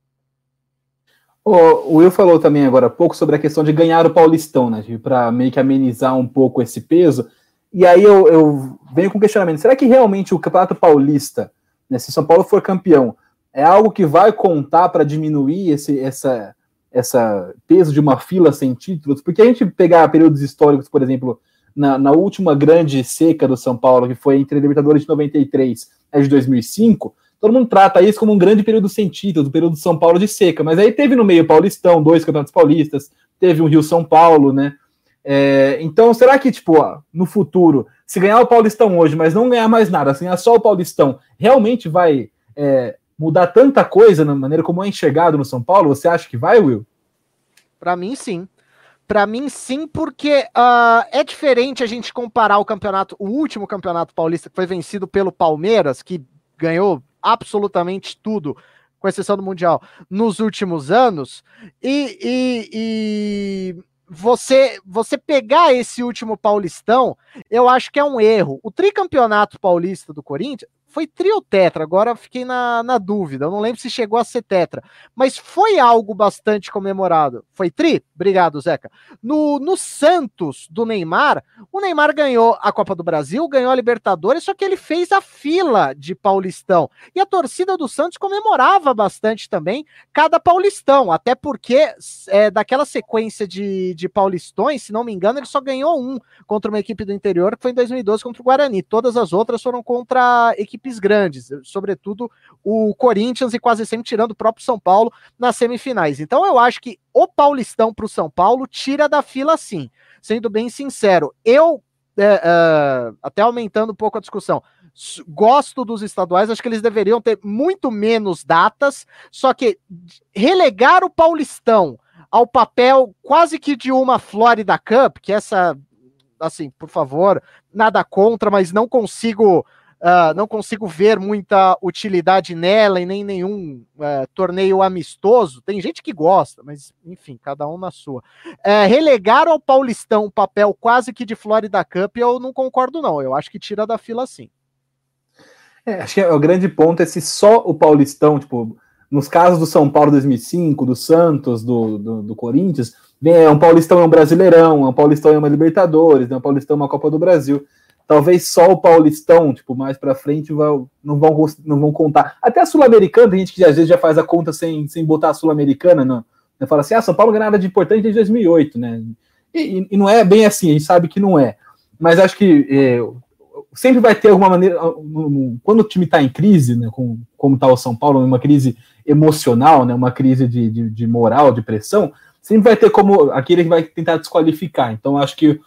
O Will falou também agora há pouco sobre a questão de ganhar o Paulistão, né? Para meio que amenizar um pouco esse peso. E aí eu, eu venho com questionamento: será que realmente o Campeonato Paulista, né, se São Paulo for campeão, é algo que vai contar para diminuir esse essa, essa peso de uma fila sem títulos? Porque a gente pegar períodos históricos, por exemplo, na, na última grande seca do São Paulo, que foi entre a Libertadores de 93 e de 2005 todo mundo trata isso como um grande período sem título, do período de São Paulo de seca, mas aí teve no meio Paulistão, dois campeonatos paulistas, teve um Rio São Paulo, né? É, então, será que, tipo, ó, no futuro, se ganhar o Paulistão hoje, mas não ganhar mais nada, se ganhar só o Paulistão, realmente vai é, mudar tanta coisa na maneira como é enxergado no São Paulo? Você acha que vai, Will? Para mim, sim. Para mim, sim, porque uh, é diferente a gente comparar o campeonato, o último campeonato paulista que foi vencido pelo Palmeiras, que ganhou absolutamente tudo, com exceção do Mundial, nos últimos anos, e, e, e você você pegar esse último Paulistão, eu acho que é um erro. O tricampeonato paulista do Corinthians foi trio tetra, agora fiquei na, na dúvida. Eu não lembro se chegou a ser tetra, mas foi algo bastante comemorado. Foi tri? Obrigado, Zeca. No, no Santos do Neymar, o Neymar ganhou a Copa do Brasil, ganhou a Libertadores, só que ele fez a fila de Paulistão. E a torcida do Santos comemorava bastante também cada Paulistão, até porque é, daquela sequência de, de Paulistões, se não me engano, ele só ganhou um contra uma equipe do interior, que foi em 2012 contra o Guarani. Todas as outras foram contra equipes equipes grandes, sobretudo o Corinthians e quase sempre tirando o próprio São Paulo nas semifinais. Então eu acho que o Paulistão para o São Paulo tira da fila sim. Sendo bem sincero, eu, é, é, até aumentando um pouco a discussão, gosto dos estaduais, acho que eles deveriam ter muito menos datas, só que relegar o Paulistão ao papel quase que de uma Florida Cup, que essa, assim, por favor, nada contra, mas não consigo Uh, não consigo ver muita utilidade nela e nem nenhum uh, torneio amistoso. Tem gente que gosta, mas enfim, cada um na sua. Uh, relegar ao Paulistão um papel quase que de Florida Cup, eu não concordo, não. Eu acho que tira da fila sim. É, acho que é, o grande ponto é se só o Paulistão, tipo, nos casos do São Paulo 2005, do Santos, do, do, do Corinthians, é um Paulistão é um Brasileirão, é um Paulistão é uma Libertadores, é um Paulistão é uma Copa do Brasil talvez só o Paulistão, tipo, mais para frente não vão, não vão contar. Até a Sul-Americana, tem gente que às vezes já faz a conta sem, sem botar a Sul-Americana, não. Né? Fala assim, ah, São Paulo ganhou nada de importante desde 2008, né? E, e, não é bem assim, a gente sabe que não é. Mas acho que é, sempre vai ter alguma maneira, quando o time está em crise, né, com, como está o São Paulo, uma crise emocional, né, uma crise de, de, de moral, de pressão, sempre vai ter como aquele que vai tentar desqualificar. Então acho que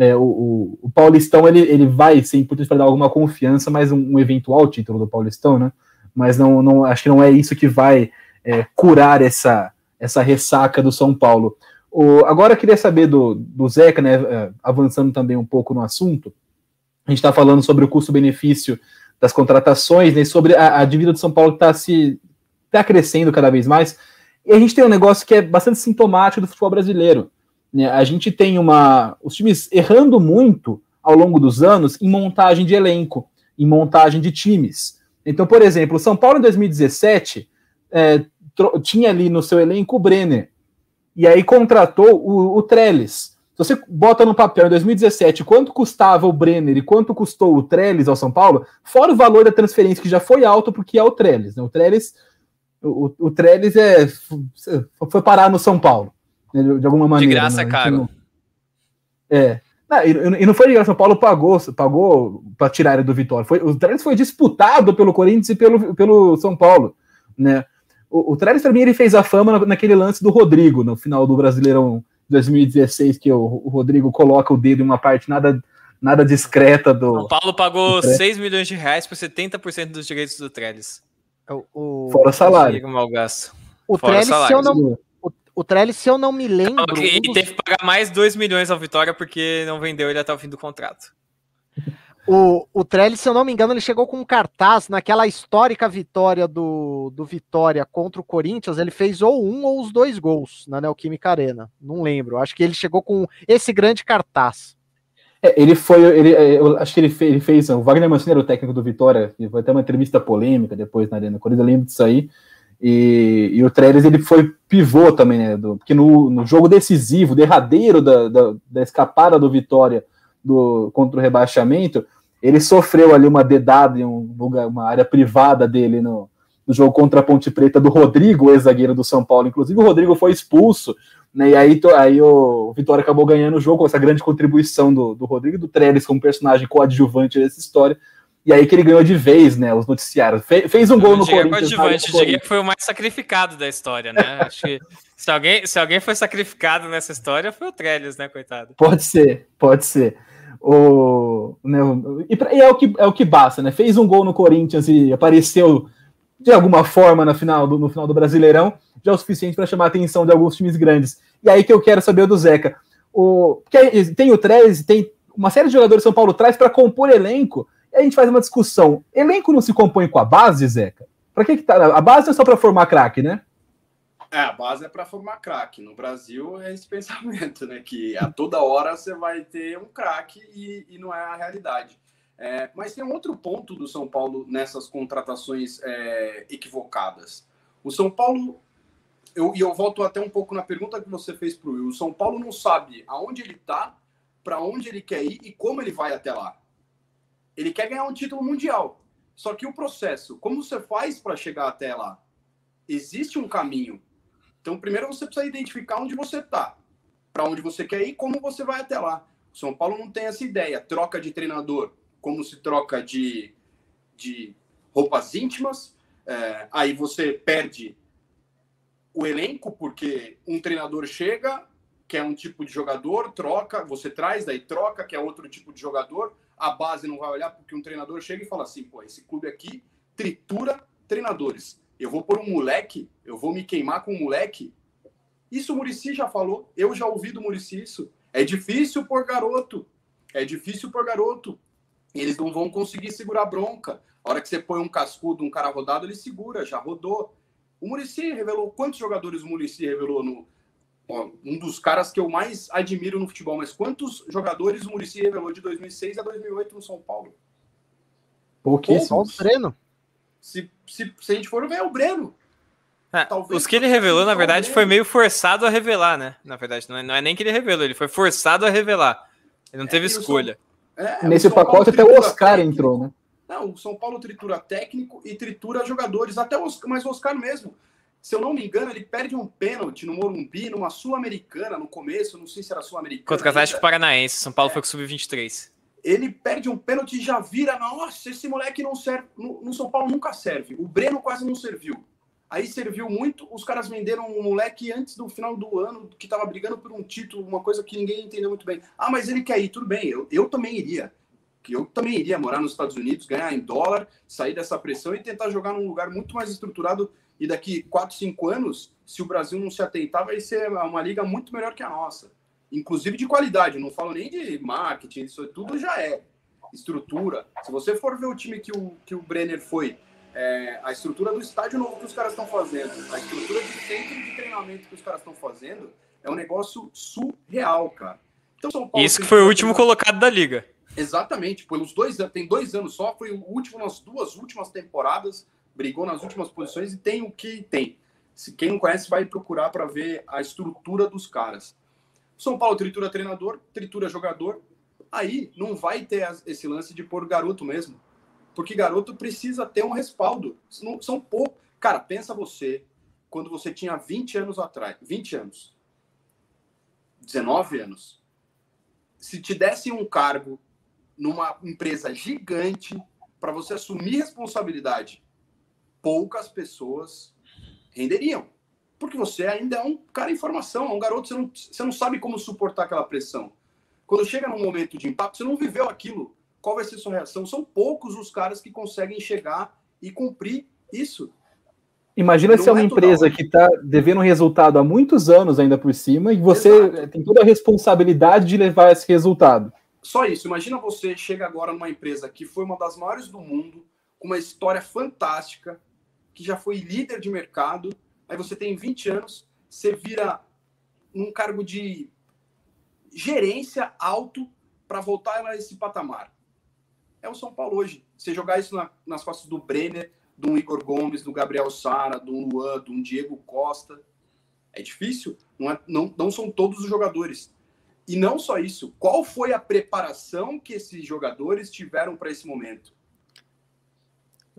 é, o, o, Paulistão ele, ele vai ser importante para dar alguma confiança, mas um, um, eventual título do Paulistão, né? Mas não, não acho que não é isso que vai é, curar essa, essa ressaca do São Paulo. O, agora eu queria saber do, do Zeca, né? É, avançando também um pouco no assunto. A gente está falando sobre o custo-benefício das contratações, né? Sobre a, a dívida do São Paulo que está se tá crescendo cada vez mais. E a gente tem um negócio que é bastante sintomático do futebol brasileiro né? A gente tem uma. Os times errando muito ao longo dos anos em montagem de elenco, em montagem de times. Então, por exemplo, o São Paulo em 2017 é, tinha ali no seu elenco o Brenner. E aí contratou o, o Trellis. Se você bota no papel em 2017 quanto custava o Brenner e quanto custou o Trellis ao São Paulo, fora o valor da transferência, que já foi alto porque é o Trellis. Né? O Trellis, o, o Trellis é, foi parar no São Paulo. Né, de alguma maneira. De graça né? é caro. Não... É. Não, e, e, não foi de graça, São Paulo pagou, pagou para tirar ele do Vitória. Foi, o Trellis foi disputado pelo Corinthians e pelo, pelo São Paulo. Né? O, o Trellis, para mim, ele fez a fama naquele lance do Rodrigo, no final do Brasileirão 2016, que o, o Rodrigo coloca o dedo em uma parte nada, nada discreta do. São Paulo pagou 6 milhões de reais por 70% dos direitos do Trellis. O, o, Fora salário. O Fora Trellis, se salário. eu não, o, Trellis, se eu não me lembro. E um dos- teve que pagar mais 2 milhões ao Vitória porque não vendeu ele até o fim do contrato. O, o Trellis, se eu não me engano, ele chegou com um cartaz naquela histórica vitória do, do Vitória contra o Corinthians. Ele fez ou um ou os dois gols na Neoquímica Arena. Não lembro. Acho que ele chegou com esse grande cartaz. É, ele foi, ele, é, eu acho que ele fez, ele fez, o Wagner Mancini era o técnico do Vitória, e foi até uma entrevista polêmica depois na Arena Corinthians, eu lembro disso aí, e, e o Trellis, ele foi pivô também, né, do, porque no, no jogo decisivo, derradeiro da, da, da escapada do Vitória do, contra o rebaixamento, ele sofreu ali uma dedada em um lugar, uma área privada dele no, no jogo contra a Ponte Preta do Rodrigo, ex-zagueiro do São Paulo, inclusive o Rodrigo foi expulso, né, e aí, aí o Vitória acabou ganhando o jogo com essa grande contribuição do, do Rodrigo do Trellis como personagem coadjuvante dessa história. E aí que ele ganhou de vez, né? Os noticiários. Fe- fez um gol no Corinthians. coadjuvante, diria que foi o mais sacrificado da história, né? Acho que se alguém, se alguém foi sacrificado nessa história foi o Trellis, né, coitado? Pode ser, pode ser. O, né, e, pra- e é, o que, é o que basta, né? Fez um gol no Corinthians e apareceu de alguma forma na final do, no final do Brasileirão, já é o suficiente para chamar a atenção de alguns times grandes. E aí que eu quero saber do Zeca. O, porque tem o Trez, tem uma série de jogadores que São Paulo traz para compor elenco, a gente faz uma discussão. Elenco não se compõe com a base, Zeca? Para que, que tá? A base é só para formar craque, né? É, a base é para formar craque. No Brasil é esse pensamento, né? Que a toda hora você vai ter um craque e, e não é a realidade. É, mas tem um outro ponto do São Paulo nessas contratações é, equivocadas. O São Paulo, eu, e eu volto até um pouco na pergunta que você fez para o Will. O São Paulo não sabe aonde ele está, para onde ele quer ir e como ele vai até lá. Ele quer ganhar um título mundial. Só que o processo, como você faz para chegar até lá? Existe um caminho. Então, primeiro você precisa identificar onde você está, para onde você quer ir, como você vai até lá. O São Paulo não tem essa ideia. Troca de treinador, como se troca de, de roupas íntimas. É, aí você perde o elenco, porque um treinador chega, que é um tipo de jogador, troca, você traz, daí troca, que é outro tipo de jogador. A base não vai olhar, porque um treinador chega e fala assim: pô, esse clube aqui tritura treinadores. Eu vou pôr um moleque, eu vou me queimar com um moleque. Isso o Murici já falou, eu já ouvi do Murici isso. É difícil por garoto. É difícil por garoto. Eles não vão conseguir segurar a bronca. A hora que você põe um cascudo, um cara rodado, ele segura, já rodou. O Murici revelou quantos jogadores o Murici revelou no. Um dos caras que eu mais admiro no futebol, mas quantos jogadores o Murici revelou de 2006 a 2008 no São Paulo? Só o Pouquíssimos. treino. Se, se, se a gente for ver, é o Breno. Ah, Talvez os que ele revelou, na verdade, foi meio forçado a revelar, né? Na verdade, não é, não é nem que ele revelou, ele foi forçado a revelar. Ele não teve e o São- escolha. É, Nesse pacote até o Oscar técnico. entrou, né? Não, o São Paulo tritura técnico e tritura jogadores, até o Oscar, mas o Oscar mesmo. Se eu não me engano, ele perde um pênalti no Morumbi, numa Sul-Americana no começo, não sei se era Sul-Americana. Contra o Atlético ainda. Paranaense, São Paulo foi com o Sub-23. Ele perde um pênalti e já vira, nossa, esse moleque não serve. No, no São Paulo nunca serve. O Breno quase não serviu. Aí serviu muito, os caras venderam um moleque antes do final do ano, que tava brigando por um título, uma coisa que ninguém entendeu muito bem. Ah, mas ele quer ir, tudo bem, eu, eu também iria. Que eu também iria morar nos Estados Unidos, ganhar em dólar, sair dessa pressão e tentar jogar num lugar muito mais estruturado. E daqui 4, 5 anos, se o Brasil não se atentar, vai ser uma liga muito melhor que a nossa. Inclusive de qualidade, não falo nem de marketing, isso tudo já é. Estrutura. Se você for ver o time que o, que o Brenner foi, é, a estrutura do estádio novo que os caras estão fazendo, a estrutura de centro de treinamento que os caras estão fazendo, é um negócio surreal, cara. Então, São Paulo Isso que foi o último colocado da liga. Exatamente, pelos dois anos, tem dois anos só, foi o último nas duas últimas temporadas, brigou nas últimas posições e tem o que tem. Se quem não conhece vai procurar para ver a estrutura dos caras. São Paulo tritura treinador, tritura jogador, aí não vai ter esse lance de pôr garoto mesmo, porque garoto precisa ter um respaldo. São poucos. Cara, pensa você quando você tinha 20 anos atrás, 20 anos, 19 anos, se te dessem um cargo numa empresa gigante para você assumir responsabilidade, poucas pessoas renderiam. Porque você ainda é um cara em formação, é um garoto, você não, você não sabe como suportar aquela pressão. Quando chega num momento de impacto, você não viveu aquilo. Qual vai ser sua reação? São poucos os caras que conseguem chegar e cumprir isso. Imagina não se é uma é empresa que está devendo resultado há muitos anos ainda por cima e você Exato. tem toda a responsabilidade de levar esse resultado. Só isso. Imagina você chega agora numa empresa que foi uma das maiores do mundo, com uma história fantástica, que já foi líder de mercado. Aí você tem 20 anos, você vira um cargo de gerência alto para voltar a esse patamar. É o São Paulo hoje. Você jogar isso na, nas costas do Brenner, do Igor Gomes, do Gabriel Sara, do Luan, do Diego Costa. É difícil, não, é, não, não são todos os jogadores. E não só isso, qual foi a preparação que esses jogadores tiveram para esse momento?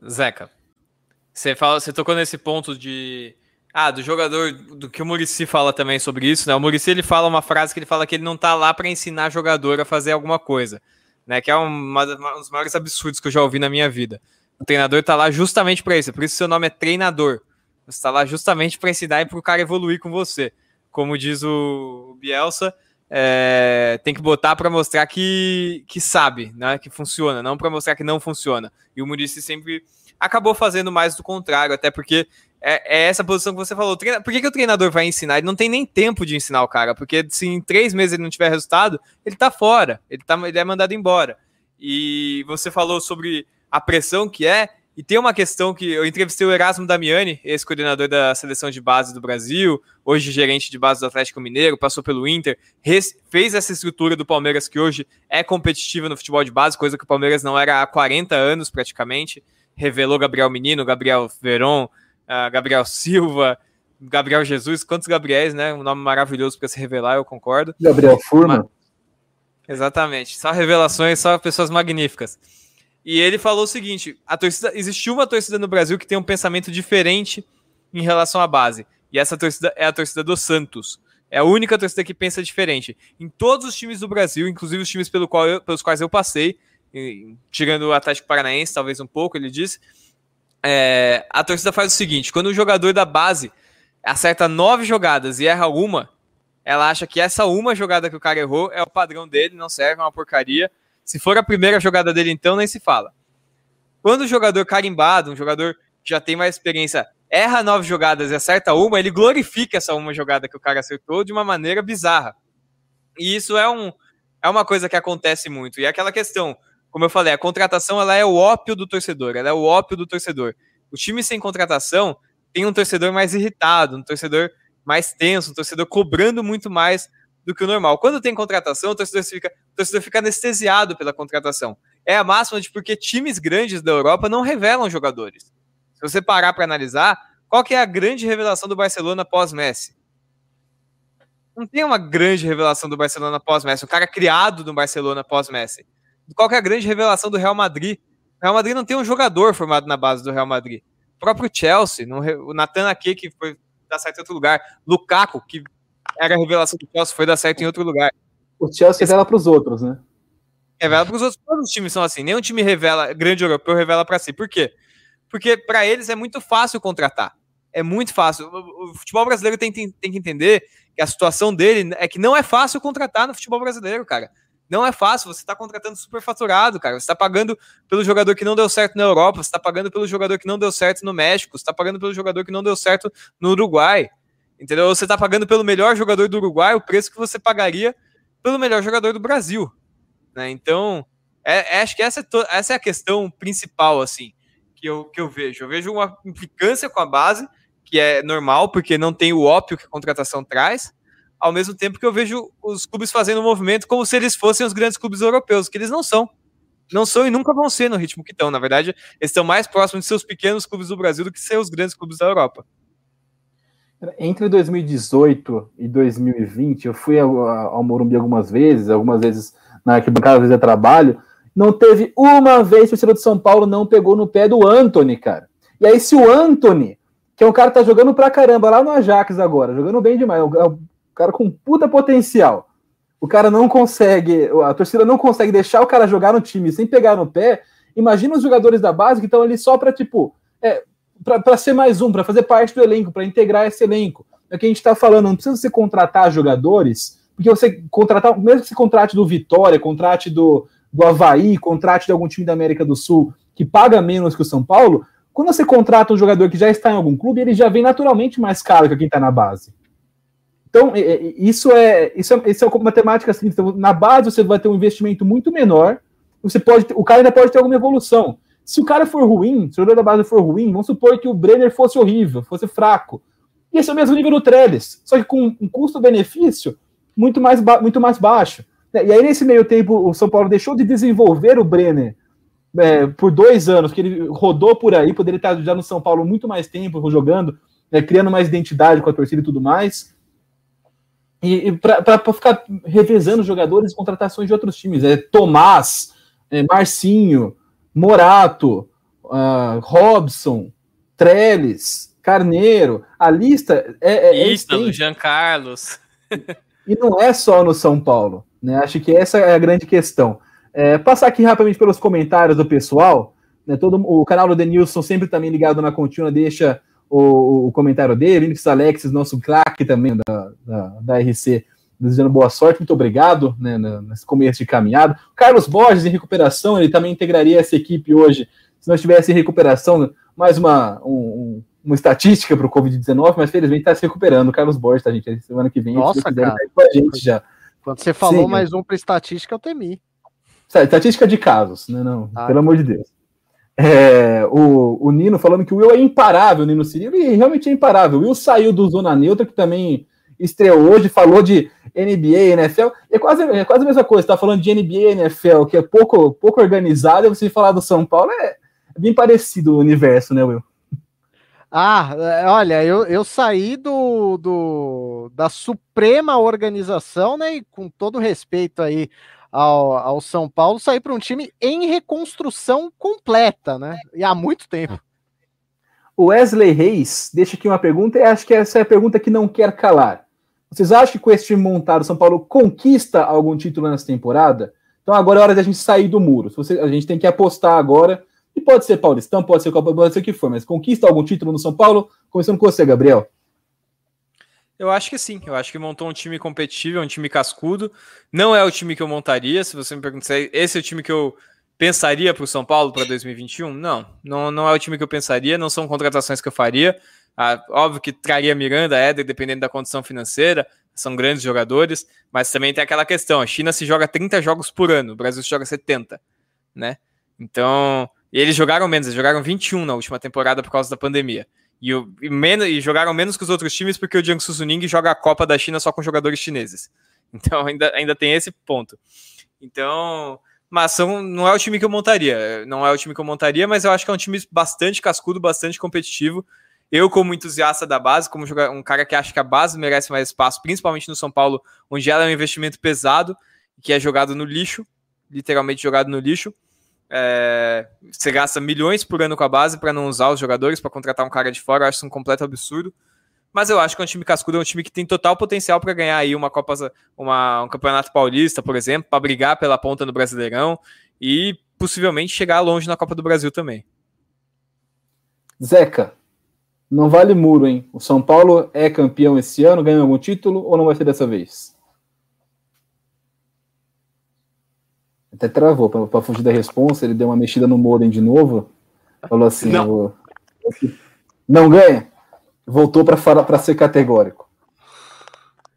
Zeca, você fala, você tocou nesse ponto de ah, do jogador, do que o Murici fala também sobre isso, né? O Murici ele fala uma frase que ele fala que ele não tá lá para ensinar jogador a fazer alguma coisa, né? Que é uma, uma, um dos maiores absurdos que eu já ouvi na minha vida. O treinador tá lá justamente para isso, por isso seu nome é treinador. Você está lá justamente para ensinar e para o cara evoluir com você. Como diz o Bielsa, é, tem que botar para mostrar que, que sabe, né? Que funciona, não para mostrar que não funciona. E o Murici sempre acabou fazendo mais do contrário, até porque é, é, essa posição que você falou. Por que, que o treinador vai ensinar? Ele não tem nem tempo de ensinar o cara, porque se em três meses ele não tiver resultado, ele tá fora, ele, tá, ele é mandado embora. E você falou sobre a pressão que é, e tem uma questão que eu entrevistei o Erasmo Damiani, ex-coordenador da seleção de base do Brasil, hoje gerente de base do Atlético Mineiro, passou pelo Inter, fez essa estrutura do Palmeiras que hoje é competitiva no futebol de base, coisa que o Palmeiras não era há 40 anos praticamente. Revelou Gabriel Menino, Gabriel Veron, uh, Gabriel Silva, Gabriel Jesus, quantos Gabriéis, né? Um nome maravilhoso para se revelar, eu concordo. Gabriel Furman. Exatamente, só revelações, só pessoas magníficas. E ele falou o seguinte: a torcida, existiu uma torcida no Brasil que tem um pensamento diferente em relação à base. E essa torcida é a torcida do Santos. É a única torcida que pensa diferente. Em todos os times do Brasil, inclusive os times pelo qual eu, pelos quais eu passei, tirando o Atlético Paranaense, talvez um pouco, ele disse, é, a torcida faz o seguinte: quando o jogador da base acerta nove jogadas e erra uma, ela acha que essa uma jogada que o cara errou é o padrão dele, não serve, é uma porcaria. Se for a primeira jogada dele, então, nem se fala. Quando o jogador carimbado, um jogador que já tem mais experiência, erra nove jogadas e acerta uma, ele glorifica essa uma jogada que o cara acertou de uma maneira bizarra. E isso é, um, é uma coisa que acontece muito. E é aquela questão: como eu falei, a contratação ela é o ópio do torcedor, ela é o ópio do torcedor. O time sem contratação tem um torcedor mais irritado, um torcedor mais tenso, um torcedor cobrando muito mais do que o normal. Quando tem contratação, o torcedor fica, o torcedor fica anestesiado pela contratação. É a máxima de porque times grandes da Europa não revelam jogadores. Se você parar para analisar, qual que é a grande revelação do Barcelona pós-Messi? Não tem uma grande revelação do Barcelona pós-Messi, um cara criado no Barcelona pós-Messi qual é a grande revelação do Real Madrid? O Real Madrid não tem um jogador formado na base do Real Madrid. O próprio Chelsea, o Nathan Ake, que foi dar certo em outro lugar. Lukaku, que era a revelação do Chelsea, foi dar certo em outro lugar. O Chelsea revela para os outros, né? Revela para os outros. Todos os times são assim. Nenhum time revela, grande europeu revela para si. Por quê? Porque para eles é muito fácil contratar. É muito fácil. O futebol brasileiro tem, tem, tem que entender que a situação dele é que não é fácil contratar no futebol brasileiro, cara. Não é fácil, você está contratando superfaturado, cara. Você está pagando pelo jogador que não deu certo na Europa, você está pagando pelo jogador que não deu certo no México, você está pagando pelo jogador que não deu certo no Uruguai. Entendeu? Você está pagando pelo melhor jogador do Uruguai o preço que você pagaria pelo melhor jogador do Brasil. Né? Então, é, é, acho que essa é, essa é a questão principal, assim, que eu, que eu vejo. Eu vejo uma implicância com a base, que é normal, porque não tem o ópio que a contratação traz, ao mesmo tempo que eu vejo os clubes fazendo um movimento como se eles fossem os grandes clubes europeus, que eles não são. Não são e nunca vão ser no ritmo que estão. Na verdade, eles estão mais próximos de seus pequenos clubes do Brasil do que seus grandes clubes da Europa. Entre 2018 e 2020, eu fui ao, Morumbi algumas vezes, algumas vezes na arquibancada, às vezes a trabalho. Não teve uma vez que o torcedor de São Paulo não pegou no pé do Anthony, cara. E aí, se o Anthony, que é um cara que tá jogando pra caramba lá no Ajax agora, jogando bem demais, é o cara com puta potencial. O cara não consegue, a torcida não consegue deixar o cara jogar no time sem pegar no pé. Imagina os jogadores da base que estão ali só para tipo, é, para ser mais um, para fazer parte do elenco, para integrar esse elenco. é que a gente está falando, não precisa você contratar jogadores, porque você contratar, mesmo que você contrate do Vitória, contrate do, do Havaí, contrate de algum time da América do Sul, que paga menos que o São Paulo, quando você contrata um jogador que já está em algum clube, ele já vem naturalmente mais caro que quem está na base. Então, isso é, isso é, isso é uma matemática assim. Então, na base, você vai ter um investimento muito menor. Você pode, o cara ainda pode ter alguma evolução. Se o cara for ruim, se o jogador da base for ruim, vamos supor que o Brenner fosse horrível, fosse fraco. E esse é o mesmo nível do Trellis, só que com um custo-benefício muito mais, muito mais baixo. E aí, nesse meio tempo, o São Paulo deixou de desenvolver o Brenner é, por dois anos, que ele rodou por aí, poderia estar já no São Paulo muito mais tempo jogando, é, criando mais identidade com a torcida e tudo mais. E, e para ficar revezando jogadores e contratações de outros times. É Tomás, é, Marcinho, Morato, uh, Robson, Trellis, Carneiro. A lista é. é Ítalo, é Jean Carlos. e não é só no São Paulo. Né? Acho que essa é a grande questão. É, passar aqui rapidamente pelos comentários do pessoal. Né? Todo, o canal do Denilson sempre também ligado na contínua, deixa o, o comentário dele, Linux Alexis, nosso craque também da, da, da, RC, desejando boa sorte, muito obrigado né, nesse começo de caminhada. Carlos Borges em recuperação, ele também integraria essa equipe hoje, se nós tivesse em recuperação, mais uma, um, uma estatística para o Covid-19, mas felizmente está se recuperando. O Carlos Borges, tá, gente? Semana que vem, Nossa, cara. Tá com a gente já. Quando você falou Sim, mais um para estatística, eu temi. Estatística de casos, né? Não, ah, pelo amor de Deus. É, o, o, Nino falando que o Will é imparável, Nino Cirilo, e realmente é imparável. O Will saiu do Zona Neutra, que também estreou hoje, falou de NBA, NFL, é quase, é quase a mesma coisa, tá falando de NBA, NFL, que é pouco, pouco organizado, e você falar do São Paulo é, é bem parecido o universo, né, Will? Ah, é, olha, eu, eu saí do, do da suprema organização, né, e com todo respeito aí ao, ao São Paulo sair para um time em reconstrução completa, né? E há muito tempo. O Wesley Reis deixa aqui uma pergunta, e acho que essa é a pergunta que não quer calar. Vocês acham que com esse time montado, o São Paulo conquista algum título nessa temporada? Então agora é hora da gente sair do muro. A gente tem que apostar agora, e pode ser Paulistão, pode ser Copa, pode ser o que for, mas conquista algum título no São Paulo? Começando com você, Gabriel. Eu acho que sim. Eu acho que montou um time competitivo, um time cascudo. Não é o time que eu montaria. Se você me perguntar, esse é o time que eu pensaria para o São Paulo para 2021? Não, não, não é o time que eu pensaria. Não são contratações que eu faria. Ah, óbvio que traria Miranda, Éder, dependendo da condição financeira. São grandes jogadores, mas também tem aquela questão: a China se joga 30 jogos por ano, o Brasil se joga 70, né? Então, eles jogaram menos, eles jogaram 21 na última temporada por causa da pandemia. E, o, e, menos, e jogaram menos que os outros times porque o Jiangsu Suning joga a Copa da China só com jogadores chineses. Então ainda, ainda tem esse ponto. Então, mas são, não é o time que eu montaria. Não é o time que eu montaria, mas eu acho que é um time bastante cascudo, bastante competitivo. Eu, como entusiasta da base, como um cara que acha que a base merece mais espaço, principalmente no São Paulo, onde ela é um investimento pesado, que é jogado no lixo, literalmente jogado no lixo. É, você gasta milhões por ano com a base para não usar os jogadores, para contratar um cara de fora, eu acho isso um completo absurdo. Mas eu acho que é um time cascudo, é um time que tem total potencial para ganhar aí uma Copa, uma, um Campeonato Paulista, por exemplo, para brigar pela ponta no Brasileirão e possivelmente chegar longe na Copa do Brasil também. Zeca, não vale muro, hein? O São Paulo é campeão esse ano, ganha algum título ou não vai ser dessa vez? Até travou para fugir da resposta, ele deu uma mexida no modem de novo. Falou assim: não, vou... não ganha. Voltou para ser categórico.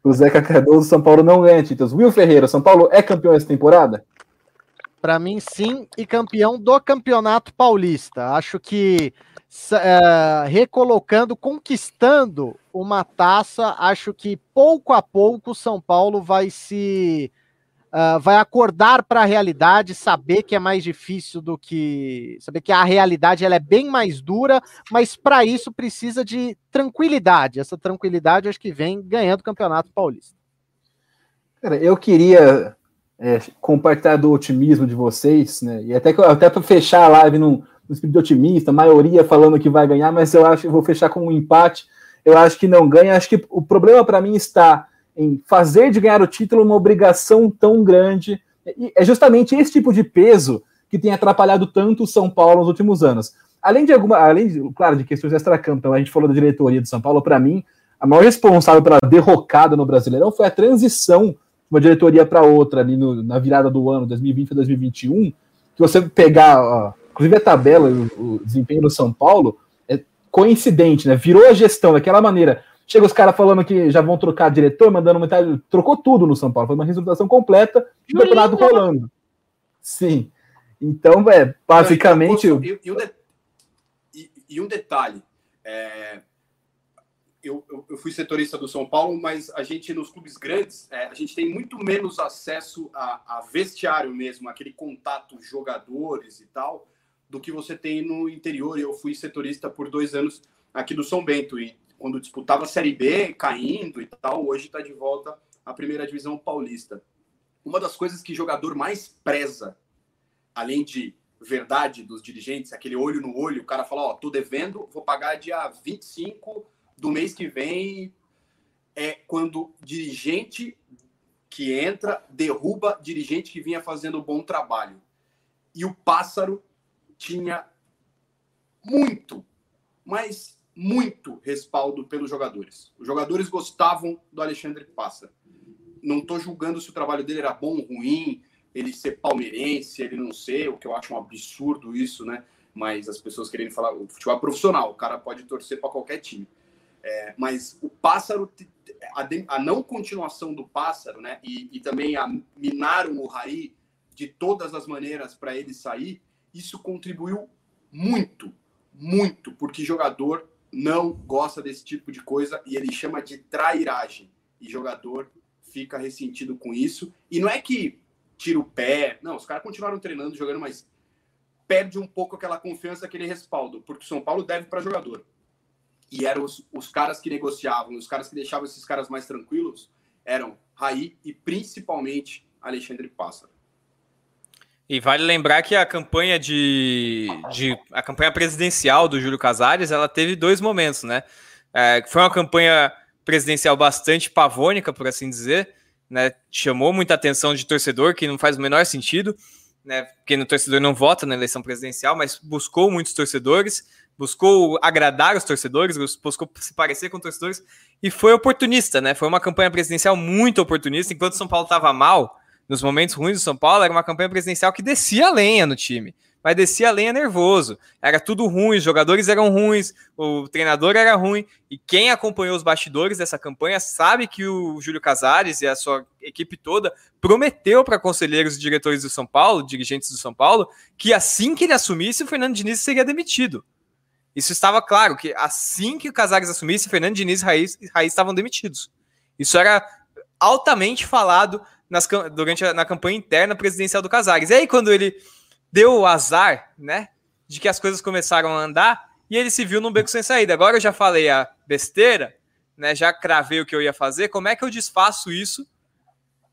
O Zeca Cardoso, São Paulo não ganha títulos. Will Ferreira, São Paulo é campeão essa temporada? Para mim, sim, e campeão do Campeonato Paulista. Acho que é, recolocando, conquistando uma taça, acho que pouco a pouco o São Paulo vai se uh, vai acordar para a realidade, saber que é mais difícil do que. saber que a realidade ela é bem mais dura, mas para isso precisa de tranquilidade. Essa tranquilidade acho que vem ganhando o Campeonato Paulista. Cara, eu queria é, compartilhar do otimismo de vocês, né? E até, até para fechar a live num, num espírito otimista, maioria falando que vai ganhar, mas eu acho que vou fechar com um empate. Eu acho que não ganha. Acho que o problema para mim está em fazer de ganhar o título uma obrigação tão grande. E é justamente esse tipo de peso que tem atrapalhado tanto o São Paulo nos últimos anos. Além de alguma, além claro, de questões extra-campo, então a gente falou da diretoria do São Paulo, para mim, a maior responsável pela derrocada no Brasileirão foi a transição de uma diretoria para outra ali no, na virada do ano 2020 a 2021. Que você pegar, ó, inclusive a tabela, o, o desempenho do São Paulo, é coincidente, né? Virou a gestão daquela maneira. Chega os caras falando que já vão trocar diretor, mandando mensagem, trocou tudo no São Paulo, foi uma resultação completa, o campeonato rolando. Sim. Então, é, basicamente. Não, e, e, um de... e, e, um detalhe. É... Eu, eu, eu, fui setorista do São Paulo, mas a gente, nos clubes grandes, é, a gente tem muito menos acesso a, a, vestiário mesmo, aquele contato jogadores e tal, do que você tem no interior. Eu fui setorista por dois anos aqui do São Bento, e quando disputava a Série B, caindo e tal, hoje está de volta à primeira divisão paulista. Uma das coisas que jogador mais preza além de verdade dos dirigentes, aquele olho no olho, o cara fala, ó, tô devendo, vou pagar dia 25 do mês que vem, é quando dirigente que entra derruba dirigente que vinha fazendo bom trabalho. E o Pássaro tinha muito, mas muito respaldo pelos jogadores. Os jogadores gostavam do Alexandre Pássaro. Não estou julgando se o trabalho dele era bom ou ruim, ele ser palmeirense, ele não ser, o que eu acho um absurdo isso, né? Mas as pessoas querendo falar, o futebol é profissional, o cara pode torcer para qualquer time. É, mas o pássaro, a, não continuação do pássaro, né? E, e também a minar o Raí de todas as maneiras para ele sair, isso contribuiu muito, muito, porque jogador não gosta desse tipo de coisa e ele chama de trairagem. E jogador fica ressentido com isso. E não é que tira o pé. Não, os caras continuaram treinando, jogando, mas perde um pouco aquela confiança, aquele respaldo, porque o São Paulo deve para jogador. E eram os, os caras que negociavam, os caras que deixavam esses caras mais tranquilos, eram Raí e principalmente Alexandre Pássaro. E vale lembrar que a campanha de, de, a campanha presidencial do Júlio Casares, ela teve dois momentos, né? É, foi uma campanha presidencial bastante pavônica, por assim dizer, né? Chamou muita atenção de torcedor, que não faz o menor sentido, né? Porque o torcedor não vota na eleição presidencial, mas buscou muitos torcedores, buscou agradar os torcedores, buscou se parecer com torcedores e foi oportunista, né? Foi uma campanha presidencial muito oportunista, enquanto São Paulo estava mal, nos momentos ruins do São Paulo, era uma campanha presidencial que descia a lenha no time mas descia a lenha nervoso. Era tudo ruim, os jogadores eram ruins, o treinador era ruim. E quem acompanhou os bastidores dessa campanha sabe que o Júlio Casares e a sua equipe toda prometeu para conselheiros e diretores do São Paulo, dirigentes do São Paulo, que assim que ele assumisse, o Fernando Diniz seria demitido. Isso estava claro, que assim que o Casares assumisse, Fernando Diniz e Raiz, Raiz estavam demitidos. Isso era altamente falado nas, durante a na campanha interna presidencial do Casares. E aí, quando ele deu o azar, né? De que as coisas começaram a andar e ele se viu num beco sem saída. Agora eu já falei a besteira, né? Já cravei o que eu ia fazer. Como é que eu desfaço isso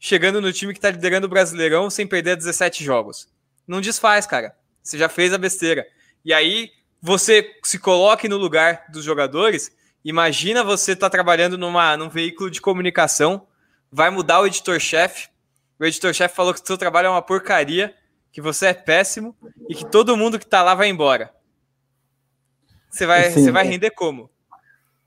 chegando no time que tá liderando o Brasileirão sem perder 17 jogos? Não desfaz, cara. Você já fez a besteira. E aí você se coloque no lugar dos jogadores. Imagina você tá trabalhando numa, num veículo de comunicação, vai mudar o editor-chefe. O editor-chefe falou que o seu trabalho é uma porcaria que você é péssimo e que todo mundo que tá lá vai embora. Você vai, Sim, você vai é. render como?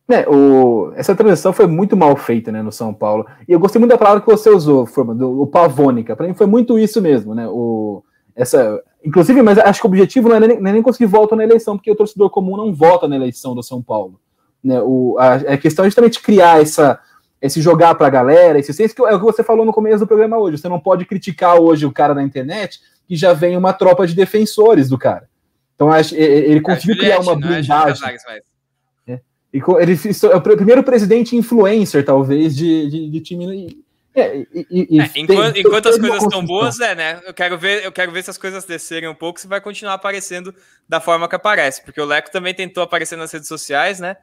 É, o, essa transição foi muito mal feita né, no São Paulo. E eu gostei muito da palavra que você usou, Forma, do, o pavônica. Para mim foi muito isso mesmo, né? O, essa, inclusive, mas acho que o objetivo não é nem, é nem conseguir voto na eleição, porque o torcedor comum não vota na eleição do São Paulo. Né? O, a, a questão é justamente criar essa, esse jogar para a galera, esse senso que é o que você falou no começo do programa hoje. Você não pode criticar hoje o cara na internet que já vem uma tropa de defensores do cara. Então ele é, conseguiu criar uma é blindagem. É, ele é o primeiro presidente influencer, talvez, de, de, de time. É, e, e, é, enquanto, tem, enquanto as coisas estão boas, é, né? Eu quero ver, eu quero ver se as coisas descerem um pouco, se vai continuar aparecendo da forma que aparece, porque o Leco também tentou aparecer nas redes sociais, né?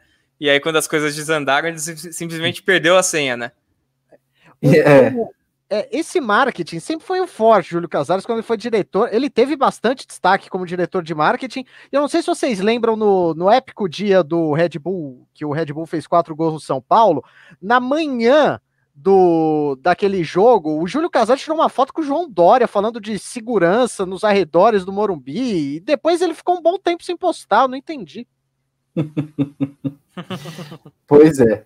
E aí, quando as coisas desandaram, ele simplesmente perdeu a senha, né? É é, esse marketing sempre foi o forte, Júlio Casares, quando ele foi diretor. Ele teve bastante destaque como diretor de marketing. Eu não sei se vocês lembram no, no épico dia do Red Bull, que o Red Bull fez quatro gols no São Paulo. Na manhã do daquele jogo, o Júlio Casares tirou uma foto com o João Dória falando de segurança nos arredores do Morumbi. E depois ele ficou um bom tempo sem postar, eu não entendi. pois é.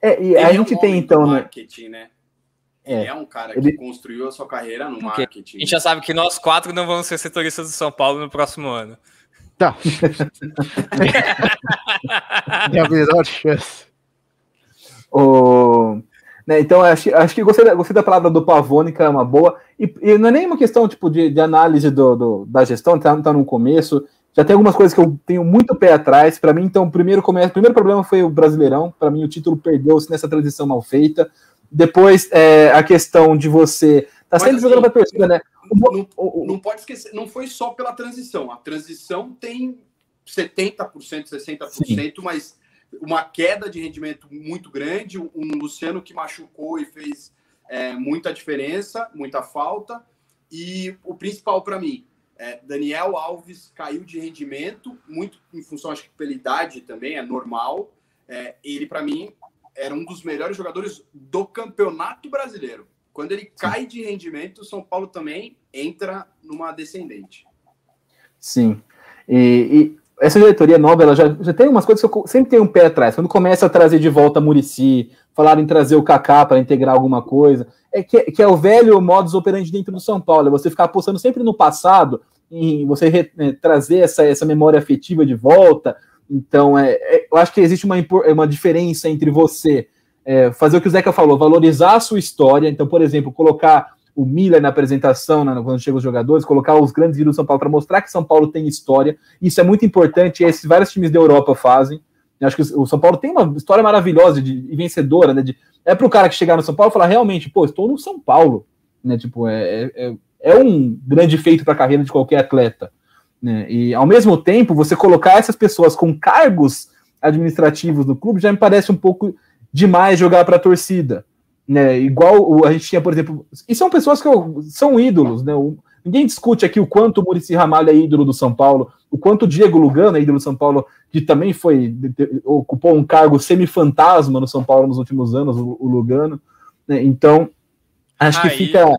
É, e a gente é um tem então. Né? Marketing, né? É. é um cara que ele... construiu a sua carreira no marketing. A gente já sabe que nós quatro não vamos ser setoristas do São Paulo no próximo ano. Tá. é a melhor chance. O... Né, então, acho, acho que gostei, gostei da palavra do Pavone, que é uma boa. E, e, não é nem uma questão tipo, de, de análise do, do, da gestão, tá, tá no começo. Já tem algumas coisas que eu tenho muito pé atrás. Para mim, então, o primeiro, o primeiro problema foi o Brasileirão. Para mim, o título perdeu-se nessa transição mal feita. Depois, é, a questão de você. Tá sempre assim, jogando para torcida, né? Não, não, não, pode esquecer, não foi só pela transição. A transição tem 70%, 60%, Sim. mas uma queda de rendimento muito grande. Um Luciano que machucou e fez é, muita diferença, muita falta. E o principal para mim, é, Daniel Alves caiu de rendimento, muito em função, acho que pela idade também, é normal. É, ele, para mim, era um dos melhores jogadores do campeonato brasileiro. Quando ele cai de rendimento, o São Paulo também entra numa descendente. Sim. E, e essa diretoria nova, ela já, já tem umas coisas que eu sempre tenho um pé atrás. Quando começa a trazer de volta Murici, falaram em trazer o Kaká para integrar alguma coisa, é que, que, é o velho modus operandi dentro do São Paulo, é você ficar apostando sempre no passado, em você re, é, trazer essa, essa memória afetiva de volta, então, é, é, eu acho que existe uma, uma diferença entre você é, fazer o que o Zeca falou, valorizar a sua história. Então, por exemplo, colocar o Miller na apresentação, né, quando chegam os jogadores, colocar os grandes ídolos do São Paulo para mostrar que São Paulo tem história. Isso é muito importante, e esses vários times da Europa fazem. Eu acho que o São Paulo tem uma história maravilhosa de, e vencedora, né? De, é para o cara que chegar no São Paulo falar realmente, pô, estou no São Paulo, né? Tipo, é, é, é um grande feito para a carreira de qualquer atleta. Né? E ao mesmo tempo, você colocar essas pessoas com cargos administrativos no clube já me parece um pouco demais jogar para a torcida. Né? Igual a gente tinha, por exemplo, e são pessoas que são ídolos, né? O, ninguém discute aqui o quanto o Murici Ramalho é ídolo do São Paulo, o quanto o Diego Lugano é ídolo do São Paulo, que também foi ocupou um cargo semi-fantasma no São Paulo nos últimos anos, o, o Lugano. Né? Então, acho Aí. que fica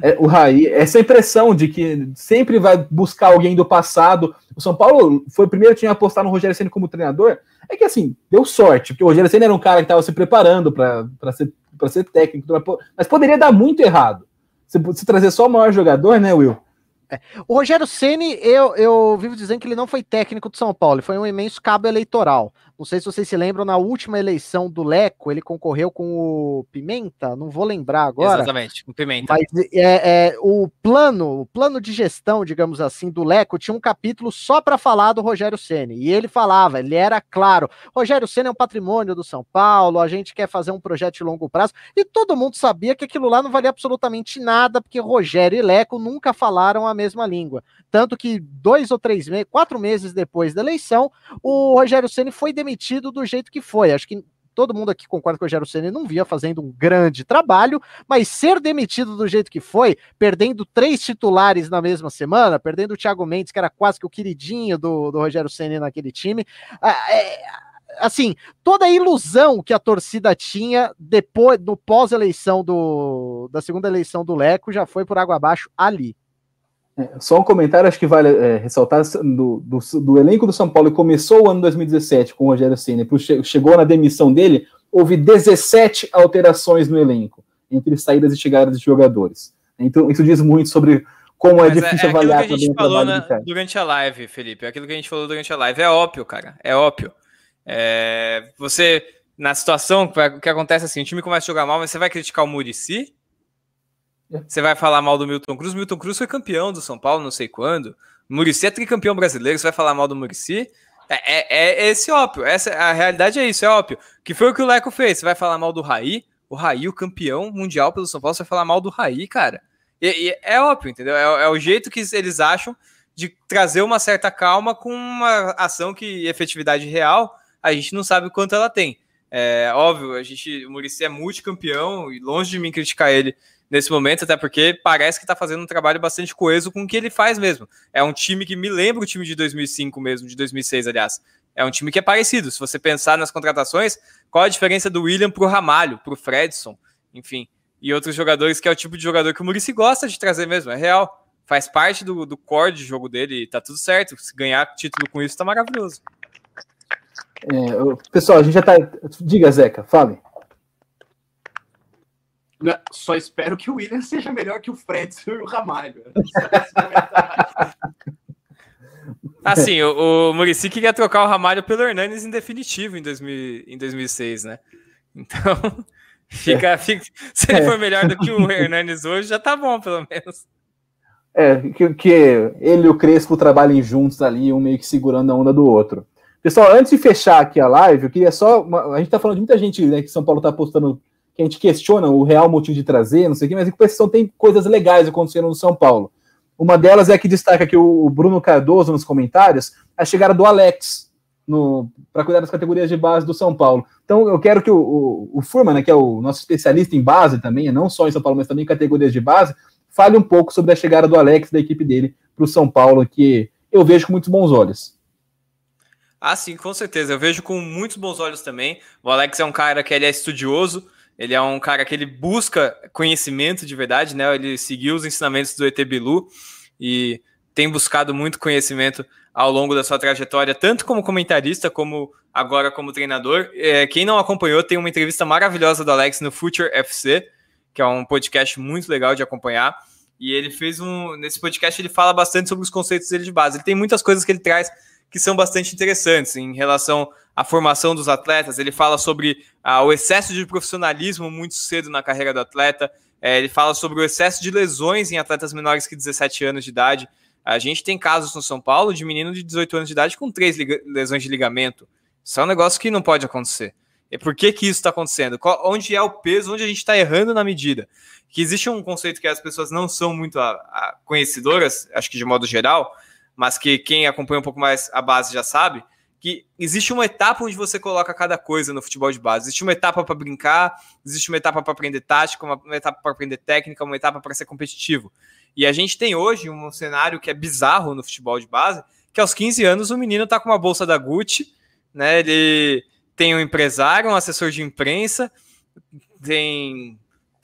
é, o Raí, essa impressão de que sempre vai buscar alguém do passado. O São Paulo foi o primeiro time a apostar no Rogério Senna como treinador. É que assim, deu sorte, porque o Rogério Senna era um cara que estava se preparando para ser, ser técnico, mas poderia dar muito errado. Se, se trazer só o maior jogador, né, Will? É. O Rogério Ceni, eu, eu vivo dizendo que ele não foi técnico do São Paulo, ele foi um imenso cabo eleitoral. Não sei se vocês se lembram, na última eleição do Leco, ele concorreu com o Pimenta, não vou lembrar agora. Exatamente, com o Pimenta. Mas é, é, o plano, o plano de gestão, digamos assim, do Leco tinha um capítulo só para falar do Rogério Ceni. E ele falava, ele era claro, Rogério Ceni é um patrimônio do São Paulo, a gente quer fazer um projeto de longo prazo. E todo mundo sabia que aquilo lá não valia absolutamente nada, porque Rogério e Leco nunca falaram a mesma língua. Tanto que dois ou três meses, quatro meses depois da eleição, o Rogério Ceni foi demitido demitido do jeito que foi. Acho que todo mundo aqui concorda que o Rogério Ceni não via fazendo um grande trabalho, mas ser demitido do jeito que foi, perdendo três titulares na mesma semana, perdendo o Thiago Mendes, que era quase que o queridinho do, do Rogério Ceni naquele time, é, assim, toda a ilusão que a torcida tinha depois, no pós-eleição do da segunda eleição do Leco, já foi por água abaixo ali. É, só um comentário, acho que vale é, ressaltar do, do, do, elenco do São Paulo que começou o ano 2017 com o Rogério Senna, chegou na demissão dele, houve 17 alterações no elenco, entre saídas e chegadas de jogadores. Então, isso diz muito sobre como é Mas é difícil é, é avaliar que a gente falou na, durante a live, Felipe. É aquilo que a gente falou durante a live. É óbvio, cara. É óbvio. É, você, na situação que acontece assim, o time começa a jogar mal, mas você vai criticar o Murici? Você vai falar mal do Milton Cruz? Milton Cruz foi campeão do São Paulo, não sei quando. Murici é tricampeão brasileiro. Você vai falar mal do Murici? É, é, é, esse ópio. Essa, a realidade é isso, é ópio. Que foi o que o Leco fez. Você vai falar mal do Raí? O Raí, o campeão mundial pelo São Paulo, você vai falar mal do Raí, cara. E, e é óbvio, entendeu? É, é, o jeito que eles acham de trazer uma certa calma com uma ação que, efetividade real, a gente não sabe quanto ela tem. É óbvio, a gente, o Murici é multicampeão e longe de mim criticar ele nesse momento, até porque parece que está fazendo um trabalho bastante coeso com o que ele faz mesmo. É um time que me lembra o time de 2005 mesmo, de 2006, aliás. É um time que é parecido. Se você pensar nas contratações, qual a diferença do William para o Ramalho, para o Fredson, enfim, e outros jogadores que é o tipo de jogador que o Murici gosta de trazer mesmo, é real. Faz parte do, do core de jogo dele e tá tudo certo. Se ganhar título com isso, tá maravilhoso. É, pessoal, a gente já tá. Diga, Zeca, fale. Não, só espero que o William seja melhor que o Fred e o Ramalho. Assim, o, o Murici queria trocar o Ramalho pelo Hernanes em definitivo em, 2000, em 2006, né? Então, fica, fica, se ele for melhor do que o Hernanes hoje, já tá bom, pelo menos. É, que, que ele e o Crespo trabalhem juntos ali, um meio que segurando a onda do outro. Pessoal, antes de fechar aqui a live, eu queria só. Uma, a gente tá falando de muita gente, né, que São Paulo tá postando, que a gente questiona o real motivo de trazer, não sei o quê, mas a impressão tem coisas legais acontecendo no São Paulo. Uma delas é que destaca aqui o Bruno Cardoso nos comentários, a chegada do Alex para cuidar das categorias de base do São Paulo. Então eu quero que o, o, o Furman, né, que é o nosso especialista em base também, não só em São Paulo, mas também em categorias de base, fale um pouco sobre a chegada do Alex da equipe dele para o São Paulo, que eu vejo com muitos bons olhos. Ah, sim, com certeza. Eu vejo com muitos bons olhos também. O Alex é um cara que ele é estudioso, ele é um cara que ele busca conhecimento de verdade, né? Ele seguiu os ensinamentos do ET Bilu e tem buscado muito conhecimento ao longo da sua trajetória, tanto como comentarista como agora como treinador. É, quem não acompanhou, tem uma entrevista maravilhosa do Alex no Future FC, que é um podcast muito legal de acompanhar. E ele fez um. Nesse podcast, ele fala bastante sobre os conceitos dele de base. Ele tem muitas coisas que ele traz que são bastante interessantes em relação à formação dos atletas. Ele fala sobre ah, o excesso de profissionalismo muito cedo na carreira do atleta. É, ele fala sobre o excesso de lesões em atletas menores que 17 anos de idade. A gente tem casos no São Paulo de menino de 18 anos de idade com três lesões de ligamento. Isso é um negócio que não pode acontecer. E por que, que isso está acontecendo? Qual, onde é o peso? Onde a gente está errando na medida? Que existe um conceito que as pessoas não são muito a, a conhecedoras, acho que de modo geral, mas que quem acompanha um pouco mais a base já sabe, que existe uma etapa onde você coloca cada coisa no futebol de base. Existe uma etapa para brincar, existe uma etapa para aprender tática, uma, etapa para aprender técnica, uma etapa para ser competitivo. E a gente tem hoje um cenário que é bizarro no futebol de base, que aos 15 anos o menino está com uma bolsa da Gucci, né? Ele tem um empresário, um assessor de imprensa, tem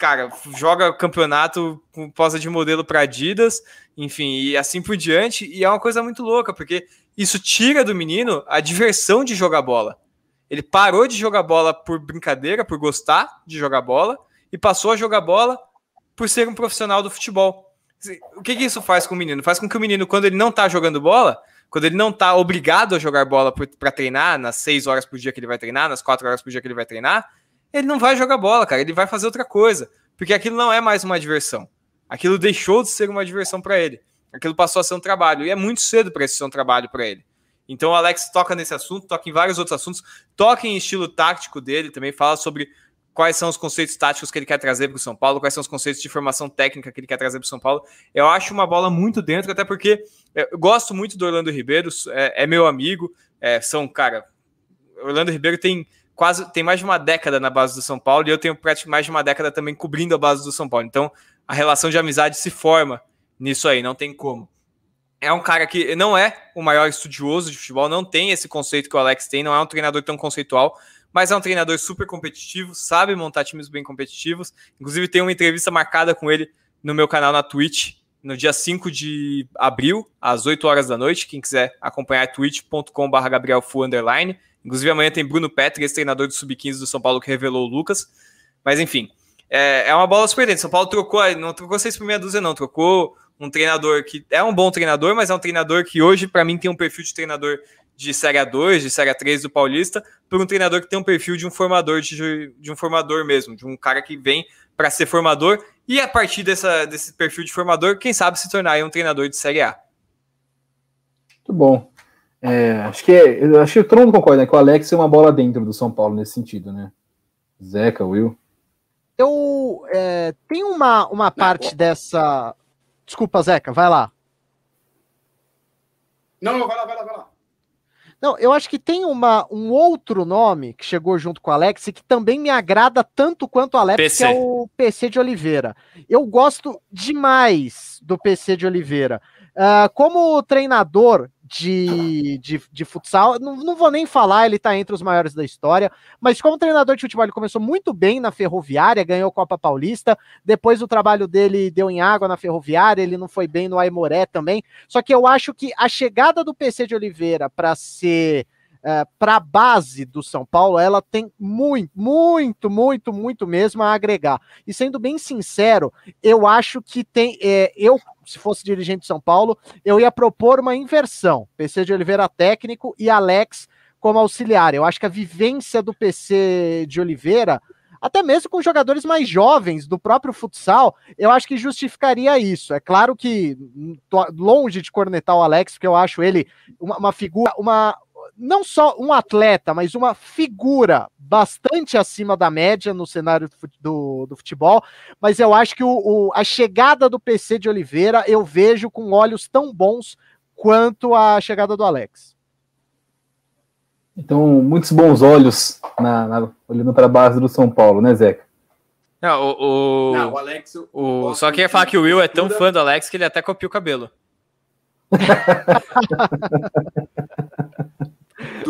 cara, joga campeonato com posa de modelo para Adidas, enfim, e assim por diante, e é uma coisa muito louca, porque isso tira do menino a diversão de jogar bola. Ele parou de jogar bola por brincadeira, por gostar de jogar bola, e passou a jogar bola por ser um profissional do futebol. O que, que isso faz com o menino? Faz com que o menino, quando ele não tá jogando bola, quando ele não tá obrigado a jogar bola para treinar, nas seis horas por dia que ele vai treinar, nas quatro horas por dia que ele vai treinar, ele não vai jogar bola, cara, ele vai fazer outra coisa, porque aquilo não é mais uma diversão. Aquilo deixou de ser uma diversão para ele. Aquilo passou a ser um trabalho. E é muito cedo para esse ser um trabalho para ele. Então o Alex toca nesse assunto, toca em vários outros assuntos, toca em estilo tático dele, também fala sobre quais são os conceitos táticos que ele quer trazer para o São Paulo, quais são os conceitos de formação técnica que ele quer trazer para o São Paulo. Eu acho uma bola muito dentro, até porque eu gosto muito do Orlando Ribeiro, é, é meu amigo, é, são, cara, Orlando Ribeiro tem quase tem mais de uma década na base do São Paulo e eu tenho praticamente mais de uma década também cobrindo a base do São Paulo. Então a relação de amizade se forma nisso aí, não tem como. É um cara que não é o maior estudioso de futebol, não tem esse conceito que o Alex tem, não é um treinador tão conceitual, mas é um treinador super competitivo, sabe montar times bem competitivos. Inclusive, tem uma entrevista marcada com ele no meu canal na Twitch, no dia 5 de abril, às 8 horas da noite. Quem quiser acompanhar é twitch.com.br GabrielFu. Inclusive, amanhã tem Bruno Petri, esse treinador de sub-15 do São Paulo, que revelou o Lucas. Mas enfim, é, é uma bola surpreendente. São Paulo trocou, não trocou seis por meia dúzia, não. Trocou um treinador que é um bom treinador, mas é um treinador que hoje, para mim, tem um perfil de treinador de Série A2, de Série A3 do Paulista, por um treinador que tem um perfil de um formador, de, de um formador mesmo, de um cara que vem para ser formador e a partir dessa, desse perfil de formador, quem sabe se tornar um treinador de Série A. Muito bom. É, acho que é, acho que todo mundo concorda né, que o Alex é uma bola dentro do São Paulo nesse sentido, né? Zeca, Will. Eu é, tem uma, uma parte dessa. Desculpa, Zeca, vai lá. Não, não, vai lá, vai lá, vai lá. Não, eu acho que tem uma, um outro nome que chegou junto com o Alex e que também me agrada tanto quanto o Alex, PC. que é o PC de Oliveira. Eu gosto demais do PC de Oliveira. Uh, como treinador de, de, de futsal, não, não, vou nem falar, ele está entre os maiores da história, mas como treinador de futebol, ele começou muito bem na Ferroviária, ganhou Copa Paulista, depois o trabalho dele deu em água na Ferroviária, ele não foi bem no Aimoré também, só que eu acho que a chegada do PC de Oliveira para ser é, para a base do São Paulo, ela tem muito, muito, muito, muito mesmo a agregar. E sendo bem sincero, eu acho que tem. É, eu, se fosse dirigente de São Paulo, eu ia propor uma inversão: PC de Oliveira técnico e Alex como auxiliar. Eu acho que a vivência do PC de Oliveira até mesmo com jogadores mais jovens do próprio futsal, eu acho que justificaria isso. É claro que tô longe de cornetar o Alex, porque eu acho ele uma, uma figura, uma, não só um atleta, mas uma figura bastante acima da média no cenário do, do futebol. Mas eu acho que o, o, a chegada do PC de Oliveira eu vejo com olhos tão bons quanto a chegada do Alex. Então, muitos bons olhos na, na, olhando para a base do São Paulo, né, Zeca? Não, o, o, Não, o Alex. O, só queria falar que o Will é tão fã do Alex que ele até copiou o cabelo.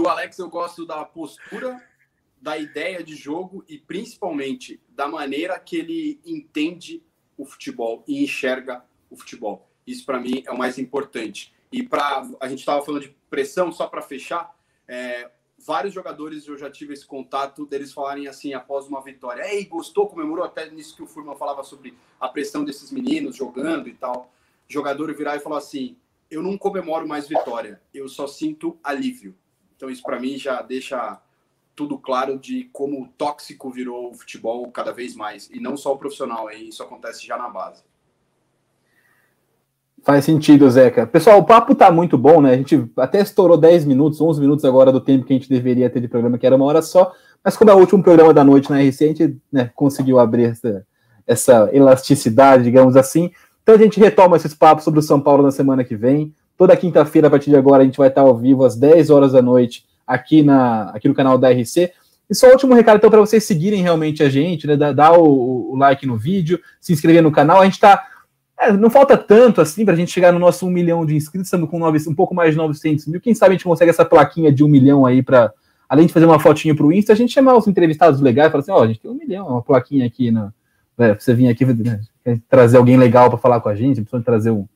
Do Alex eu gosto da postura, da ideia de jogo e principalmente da maneira que ele entende o futebol e enxerga o futebol. Isso para mim é o mais importante. E para a gente estava falando de pressão, só para fechar, é, vários jogadores eu já tive esse contato deles falarem assim após uma vitória, ei, gostou, comemorou até nisso que o Furman falava sobre a pressão desses meninos jogando e tal. Jogador virar e falar assim, eu não comemoro mais vitória, eu só sinto alívio. Então isso para mim já deixa tudo claro de como tóxico virou o futebol cada vez mais. E não só o profissional, hein? isso acontece já na base. Faz sentido, Zeca. Pessoal, o papo tá muito bom, né? A gente até estourou 10 minutos, 11 minutos agora do tempo que a gente deveria ter de programa, que era uma hora só. Mas como é o último programa da noite na RC, a gente né, conseguiu abrir essa, essa elasticidade, digamos assim. Então a gente retoma esses papos sobre o São Paulo na semana que vem. Toda quinta-feira, a partir de agora, a gente vai estar ao vivo às 10 horas da noite aqui, na, aqui no canal da RC. E só o último recado, então, para vocês seguirem realmente a gente, né? Dar, o, o, like no vídeo, se inscrever no canal. A gente está. É, não falta tanto assim para a gente chegar no nosso 1 milhão de inscritos, estamos com 9, um pouco mais de 900 mil. Quem sabe a gente consegue essa plaquinha de 1 milhão aí para, além de fazer uma fotinha para o Insta, a gente chamar os entrevistados legais e falar assim: ó, oh, a gente tem um milhão, uma plaquinha aqui, na, né, você vir aqui né, trazer alguém legal para falar com a gente, precisa trazer um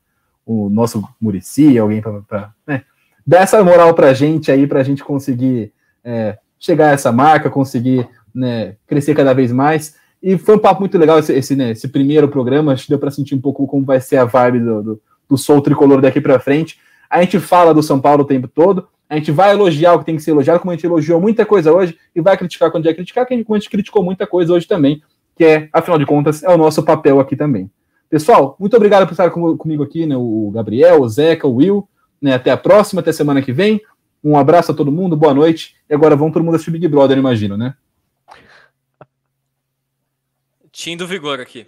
o nosso Murici, alguém para né, dar essa moral para a gente aí, para a gente conseguir é, chegar a essa marca, conseguir né, crescer cada vez mais. E foi um papo muito legal esse, esse, né, esse primeiro programa, acho que deu para sentir um pouco como vai ser a vibe do, do, do Sol Tricolor daqui para frente. A gente fala do São Paulo o tempo todo, a gente vai elogiar o que tem que ser elogiado, como a gente elogiou muita coisa hoje, e vai criticar quando é criticar, como a gente criticou muita coisa hoje também, que é, afinal de contas, é o nosso papel aqui também. Pessoal, muito obrigado por estar com, comigo aqui, né? O Gabriel, o Zeca, o Will. Né, até a próxima, até semana que vem. Um abraço a todo mundo, boa noite. E agora vamos todo mundo assistir Big Brother, imagino, né? Tim do Vigor aqui.